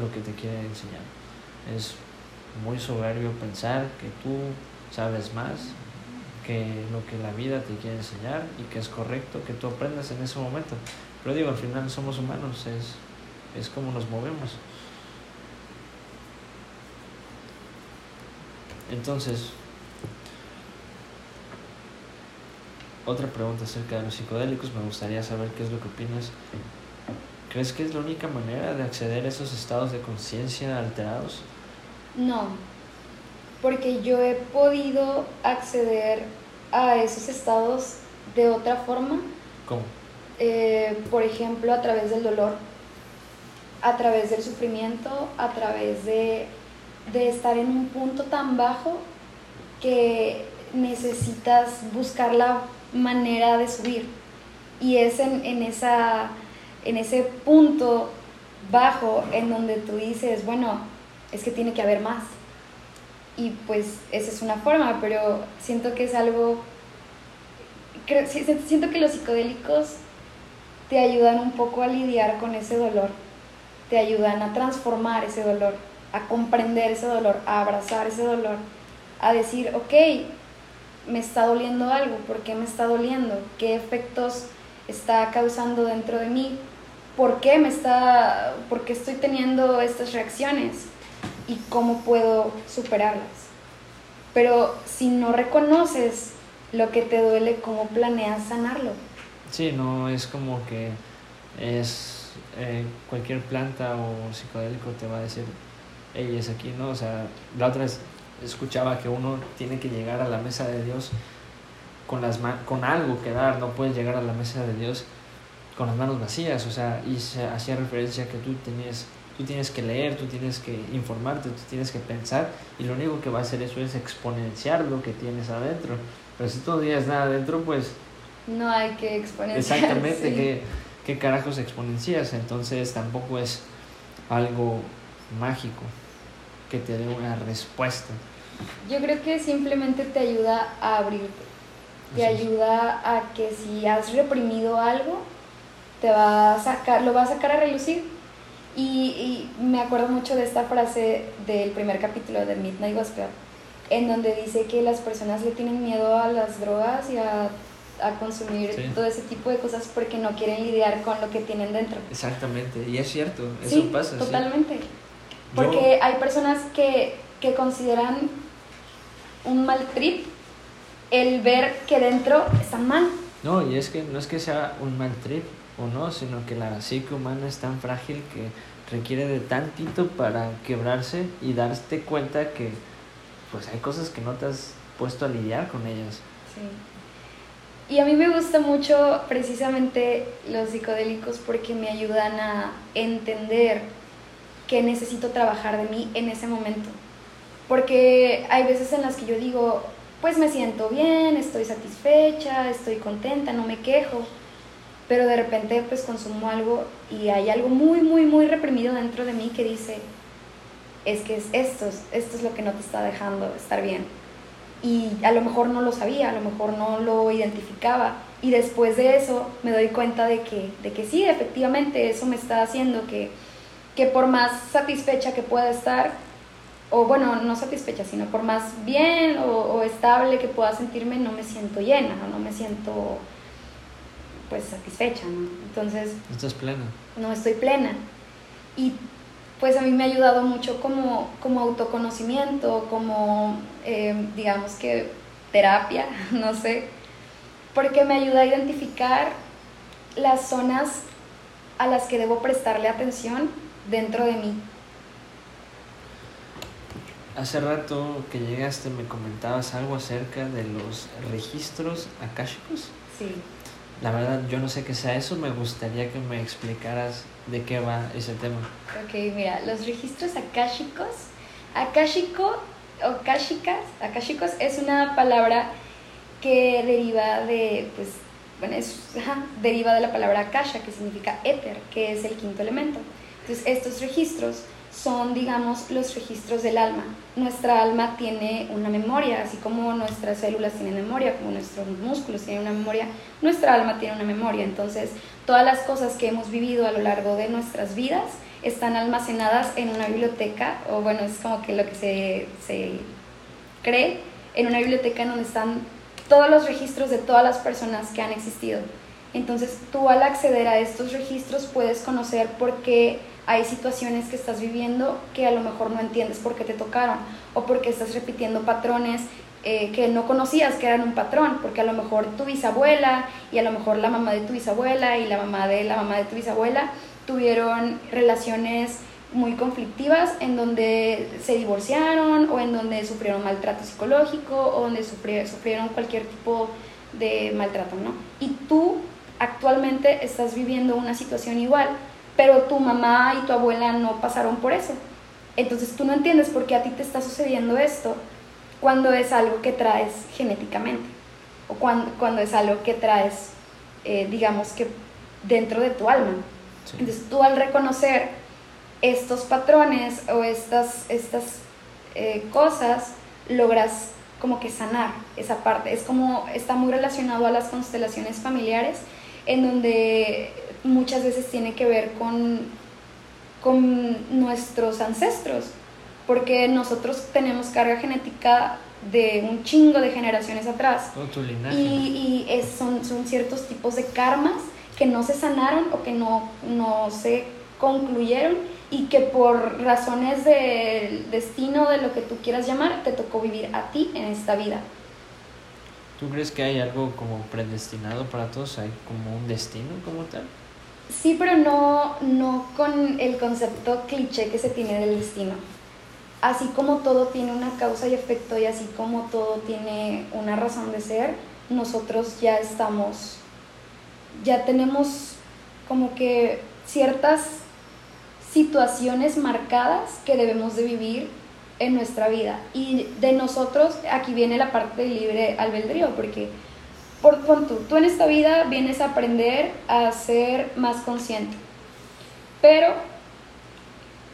[SPEAKER 1] lo que te quiere enseñar. Es muy soberbio pensar que tú sabes más que lo que la vida te quiere enseñar y que es correcto que tú aprendas en ese momento. Pero digo, al final somos humanos, es, es como nos movemos. Entonces, otra pregunta acerca de los psicodélicos, me gustaría saber qué es lo que opinas. ¿Crees que es la única manera de acceder a esos estados de conciencia alterados?
[SPEAKER 2] No, porque yo he podido acceder a esos estados de otra forma.
[SPEAKER 1] ¿Cómo?
[SPEAKER 2] Eh, por ejemplo, a través del dolor, a través del sufrimiento, a través de, de estar en un punto tan bajo que necesitas buscar la manera de subir. Y es en, en, esa, en ese punto bajo en donde tú dices, bueno, es que tiene que haber más. Y pues esa es una forma, pero siento que es algo, siento que los psicodélicos te ayudan un poco a lidiar con ese dolor, te ayudan a transformar ese dolor, a comprender ese dolor, a abrazar ese dolor, a decir, ok, me está doliendo algo, por qué me está doliendo, qué efectos está causando dentro de mí, por qué me está, por qué estoy teniendo estas reacciones y cómo puedo superarlas. Pero si no reconoces lo que te duele, ¿cómo planeas sanarlo?
[SPEAKER 1] Sí, no es como que es eh, cualquier planta o psicodélico te va a decir, hey, es aquí, ¿no? O sea, la otra es escuchaba que uno tiene que llegar a la mesa de Dios con, las con algo que dar, no puedes llegar a la mesa de Dios con las manos vacías, o sea, y se hacía referencia que tú tenías, tú tienes que leer, tú tienes que informarte, tú tienes que pensar, y lo único que va a hacer eso es exponenciar lo que tienes adentro. Pero si tú no tienes nada adentro, pues...
[SPEAKER 2] No hay que exponenciar.
[SPEAKER 1] Exactamente,
[SPEAKER 2] sí.
[SPEAKER 1] ¿qué, ¿qué carajos exponencias? Entonces tampoco es algo mágico que te dé una respuesta.
[SPEAKER 2] Yo creo que simplemente te ayuda a abrirte. Te
[SPEAKER 1] Así es.
[SPEAKER 2] ayuda a que si has reprimido algo, te va a sacar, lo va a sacar a relucir. Y, y me acuerdo mucho de esta frase del primer capítulo de Midnight Gospel, en donde dice que las personas le tienen miedo a las drogas y a, a consumir
[SPEAKER 1] Sí.
[SPEAKER 2] todo ese tipo de cosas porque no quieren lidiar con lo que tienen dentro.
[SPEAKER 1] Exactamente, y es cierto, eso
[SPEAKER 2] sí,
[SPEAKER 1] pasa. sí. Yo-
[SPEAKER 2] Porque hay personas que, que consideran un mal trip el ver que dentro están mal.
[SPEAKER 1] No, y es que no es que sea un mal trip o no, sino que la psique humana es tan frágil que requiere de tantito para quebrarse y darte cuenta que pues hay cosas que no te has puesto a lidiar con ellas.
[SPEAKER 2] Sí. Y a mí me gusta mucho precisamente los psicodélicos porque me ayudan a entender que necesito trabajar de mí en ese momento. Porque hay veces en las que yo digo, pues me siento bien, estoy satisfecha, estoy contenta, no me quejo, pero de repente pues consumo algo y hay algo muy, muy, muy reprimido dentro de mí que dice, es que es esto, esto es lo que no te está dejando estar bien. Y a lo mejor no lo sabía, a lo mejor no lo identificaba. Y después de eso me doy cuenta de que, de que sí, efectivamente, eso me está haciendo que, que por más satisfecha que pueda estar, o bueno, no satisfecha, sino por más bien o, o estable que pueda sentirme, no me siento llena, no me siento pues satisfecha, ¿no? Entonces,
[SPEAKER 1] Estás plena.
[SPEAKER 2] no estoy plena. Y pues a mí me ha ayudado mucho como, como autoconocimiento, como eh, digamos que terapia, <laughs> no sé, porque me ayuda a identificar las zonas a las que debo prestarle atención dentro de mí.
[SPEAKER 1] Hace rato que llegaste me comentabas algo acerca de los registros akáshicos.
[SPEAKER 2] Sí.
[SPEAKER 1] La verdad yo no sé qué sea eso, me gustaría que me explicaras de qué va ese tema.
[SPEAKER 2] Ok, mira, los registros akáshicos, akáshico o kashicas, akashicos es una palabra que deriva de, pues, bueno, es, ajá, deriva de la palabra akasha, que significa éter, que es el quinto elemento. Entonces, estos registros son, digamos, los registros del alma. Nuestra alma tiene una memoria, así como nuestras células tienen memoria, como nuestros músculos tienen una memoria, nuestra alma tiene una memoria. Entonces, todas las cosas que hemos vivido a lo largo de nuestras vidas están almacenadas en una biblioteca, o bueno, es como que lo que se, se cree, en una biblioteca en donde están todos los registros de todas las personas que han existido. Entonces, tú al acceder a estos registros puedes conocer por qué hay situaciones que estás viviendo que a lo mejor no entiendes por qué te tocaron o porque estás repitiendo patrones eh, que no conocías que eran un patrón, porque a lo mejor tu bisabuela y a lo mejor la mamá de tu bisabuela y la mamá de la mamá de tu bisabuela tuvieron relaciones muy conflictivas en donde se divorciaron o en donde sufrieron maltrato psicológico o donde sufri- sufrieron cualquier tipo de maltrato, ¿no? Y tú actualmente estás viviendo una situación igual, pero tu mamá y tu abuela no pasaron por eso. Entonces tú no entiendes por qué a ti te está sucediendo esto cuando es algo que traes genéticamente o cuando, cuando es algo que traes, eh, digamos que dentro de tu alma.
[SPEAKER 1] Sí.
[SPEAKER 2] Entonces tú al reconocer estos patrones o estas, estas eh, cosas, logras como que sanar esa parte. Es como, está muy relacionado a las constelaciones familiares, en donde muchas veces tiene que ver con, con nuestros ancestros, porque nosotros tenemos carga genética de un chingo de generaciones atrás.
[SPEAKER 1] Tu linaje.
[SPEAKER 2] Y, y es- son, son ciertos tipos de karmas que no se sanaron o que no, no se concluyeron y que por razones del destino, de lo que tú quieras llamar, te tocó vivir a ti en esta vida.
[SPEAKER 1] ¿Tú crees que hay algo como predestinado para todos? ¿Hay como un destino como tal?
[SPEAKER 2] Sí, pero no, no con el concepto cliché que se tiene del destino. Así como todo tiene una causa y efecto y así como todo tiene una razón de ser, nosotros ya estamos, ya tenemos como que ciertas situaciones marcadas que debemos de vivir en nuestra vida. Y de nosotros, aquí viene la parte de libre albedrío, porque por, tú, tú en esta vida vienes a aprender a ser más consciente, pero,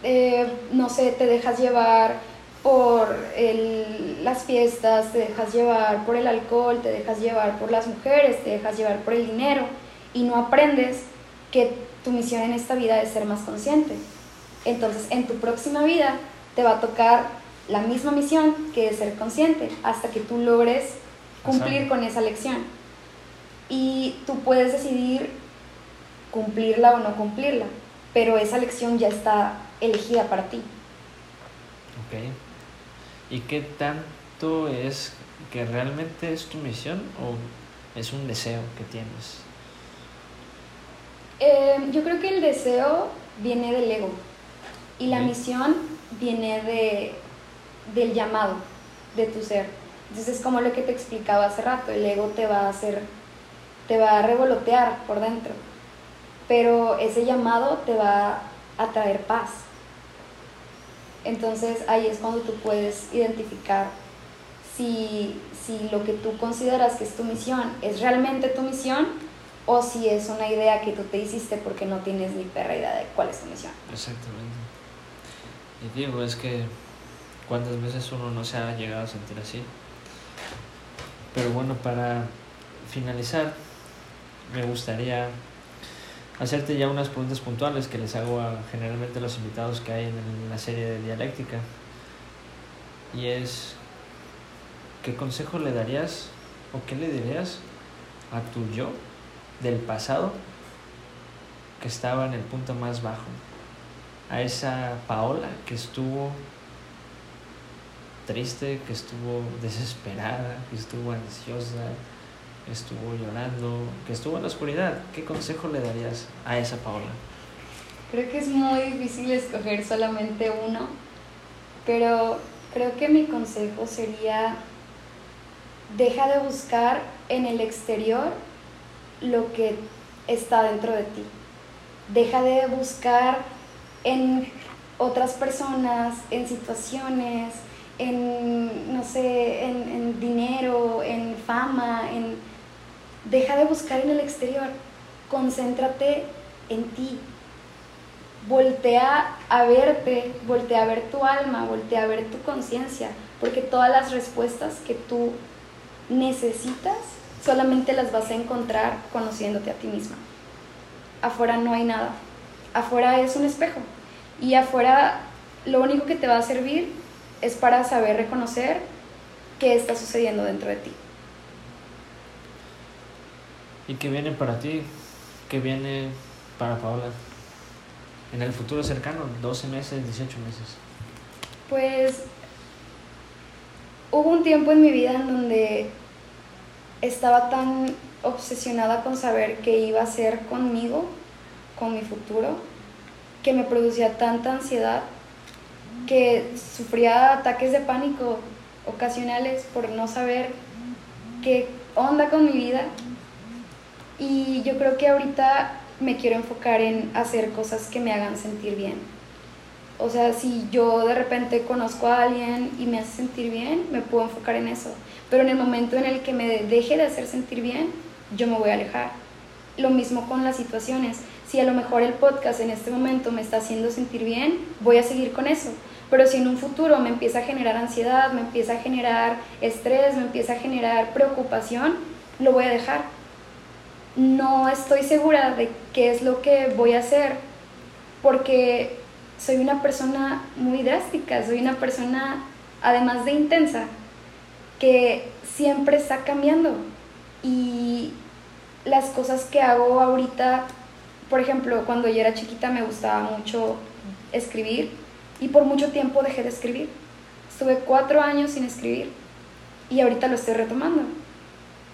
[SPEAKER 2] eh, no sé, te dejas llevar por el, las fiestas, te dejas llevar por el alcohol, te dejas llevar por las mujeres, te dejas llevar por el dinero y no aprendes que tu misión en esta vida es ser más consciente. Entonces, en tu próxima vida te va a tocar la misma misión que es ser consciente hasta que tú logres cumplir con esa lección. Y tú puedes decidir cumplirla o no cumplirla, pero esa lección ya está elegida para ti.
[SPEAKER 1] Ok. ¿Y qué tanto es que realmente es tu misión o es un deseo que tienes?
[SPEAKER 2] Eh, yo creo que el deseo viene del ego y la misión viene de, del llamado de tu ser. Entonces es como lo que te explicaba hace rato, el ego te va a hacer, te va a revolotear por dentro, pero ese llamado te va a traer paz. Entonces ahí es cuando tú puedes identificar si, si lo que tú consideras que es tu misión es realmente tu misión o si es una idea que tú te hiciste porque no tienes ni perra idea de cuál es tu misión.
[SPEAKER 1] Exactamente. Y digo, es que cuántas veces uno no se ha llegado a sentir así. Pero bueno, para finalizar, me gustaría hacerte ya unas preguntas puntuales que les hago a generalmente los invitados que hay en la serie de dialéctica. Y es, ¿qué consejo le darías o qué le dirías a tu yo del pasado que estaba en el punto más bajo? A esa Paola que estuvo triste, que estuvo desesperada, que estuvo ansiosa, estuvo llorando, que estuvo en la oscuridad. ¿Qué consejo le darías a esa Paola?
[SPEAKER 2] Creo que es muy difícil escoger solamente uno, pero creo que mi consejo sería deja de buscar en el exterior lo que está dentro de ti. Deja de buscar en otras personas, en situaciones, en, no sé, en, dinero, en fama, en... Deja de buscar en el exterior, concéntrate en ti. Voltea a verte, voltea a ver tu alma, voltea a ver tu conciencia, porque todas las respuestas que tú necesitas solamente las vas a encontrar conociéndote a ti misma. Afuera no hay nada, afuera es un espejo y afuera lo único que te va a servir es para saber reconocer qué está sucediendo dentro de ti.
[SPEAKER 1] ¿Y qué viene para ti? ¿Qué viene para Paola? En el futuro cercano, 12 meses, 18 meses.
[SPEAKER 2] Pues hubo un tiempo en mi vida en donde estaba tan obsesionada con saber qué iba a hacer conmigo, con mi futuro, que me producía tanta ansiedad que sufría ataques de pánico ocasionales por no saber qué onda con mi vida. Y yo creo que ahorita me quiero enfocar en hacer cosas que me hagan sentir bien. O sea, si yo de repente conozco a alguien y me hace sentir bien, me puedo enfocar en eso. Pero en el momento en el que me deje de hacer sentir bien, yo me voy a alejar. Lo mismo con las situaciones. Si a lo mejor el podcast en este momento me está haciendo sentir bien, voy a seguir con eso. Pero si en un futuro me empieza a generar ansiedad, me empieza a generar estrés, me empieza a generar preocupación, lo voy a dejar. No estoy segura de qué es lo que voy a hacer porque soy una persona muy drástica, soy una persona además de intensa que siempre está cambiando y las cosas que hago ahorita, por ejemplo, cuando yo era chiquita me gustaba mucho escribir y por mucho tiempo dejé de escribir. Estuve cuatro años sin escribir y ahorita lo estoy retomando.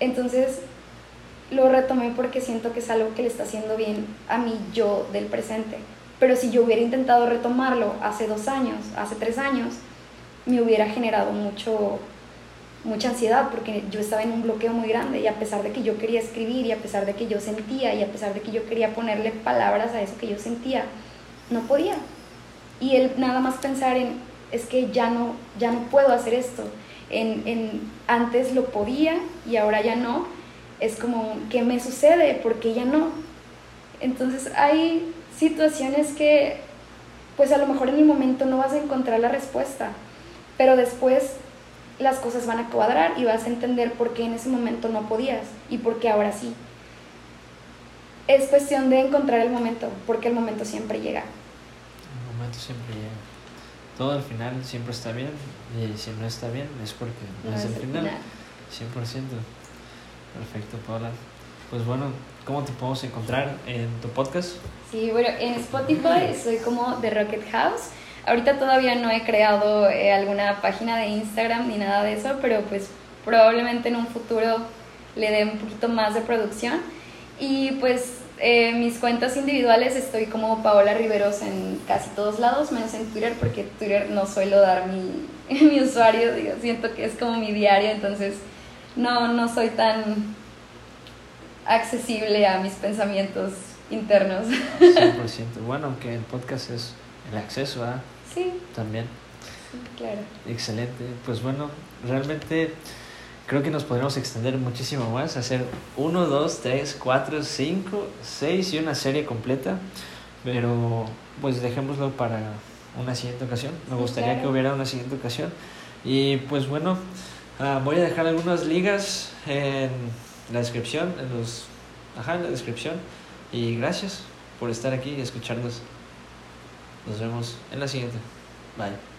[SPEAKER 2] Entonces lo retomé porque siento que es algo que le está haciendo bien a mí yo del presente. Pero si yo hubiera intentado retomarlo hace dos años, hace tres años, me hubiera generado mucho, mucha ansiedad porque yo estaba en un bloqueo muy grande y a pesar de que yo quería escribir y a pesar de que yo sentía y a pesar de que yo quería ponerle palabras a eso que yo sentía, no podía. Y el nada más pensar en, es que ya no, ya no puedo hacer esto. En, en, antes lo podía y ahora ya no. Es como, ¿qué me sucede? porque ya no? Entonces hay situaciones que, pues a lo mejor en el momento no vas a encontrar la respuesta, pero después las cosas van a cuadrar y vas a entender por qué en ese momento no podías y por qué ahora sí. Es cuestión de encontrar el momento, porque el momento siempre llega.
[SPEAKER 1] El momento siempre llega. Todo al final siempre está bien y si no está bien es porque no, es el final. 100%. Perfecto, Paula. Pues bueno, ¿cómo te podemos encontrar en tu podcast?
[SPEAKER 2] Sí, bueno, en Spotify soy como The Rocket House. Ahorita todavía no he creado eh, alguna página de Instagram ni nada de eso, pero pues probablemente en un futuro le dé un poquito más de producción. Y pues eh, mis cuentas individuales estoy como Paola Riveros en casi todos lados, menos en Twitter, porque Twitter no suelo dar mi, <laughs> mi usuario, digo, siento que es como mi diario, entonces no, no soy tan accesible a mis pensamientos internos.
[SPEAKER 1] 100%. Bueno, aunque el podcast es el acceso a
[SPEAKER 2] Sí.
[SPEAKER 1] También.
[SPEAKER 2] claro.
[SPEAKER 1] Excelente. Pues bueno, realmente creo que nos podremos extender muchísimo más, hacer uno, dos, tres, cuatro, cinco, seis y una serie completa, pero pues dejémoslo para una siguiente ocasión. Me gustaría que hubiera una siguiente ocasión. Y pues bueno, uh, voy a dejar algunas ligas en la descripción, en los, ajá, en la descripción. Y gracias por estar aquí y escucharnos. Nos vemos en la siguiente. Bye.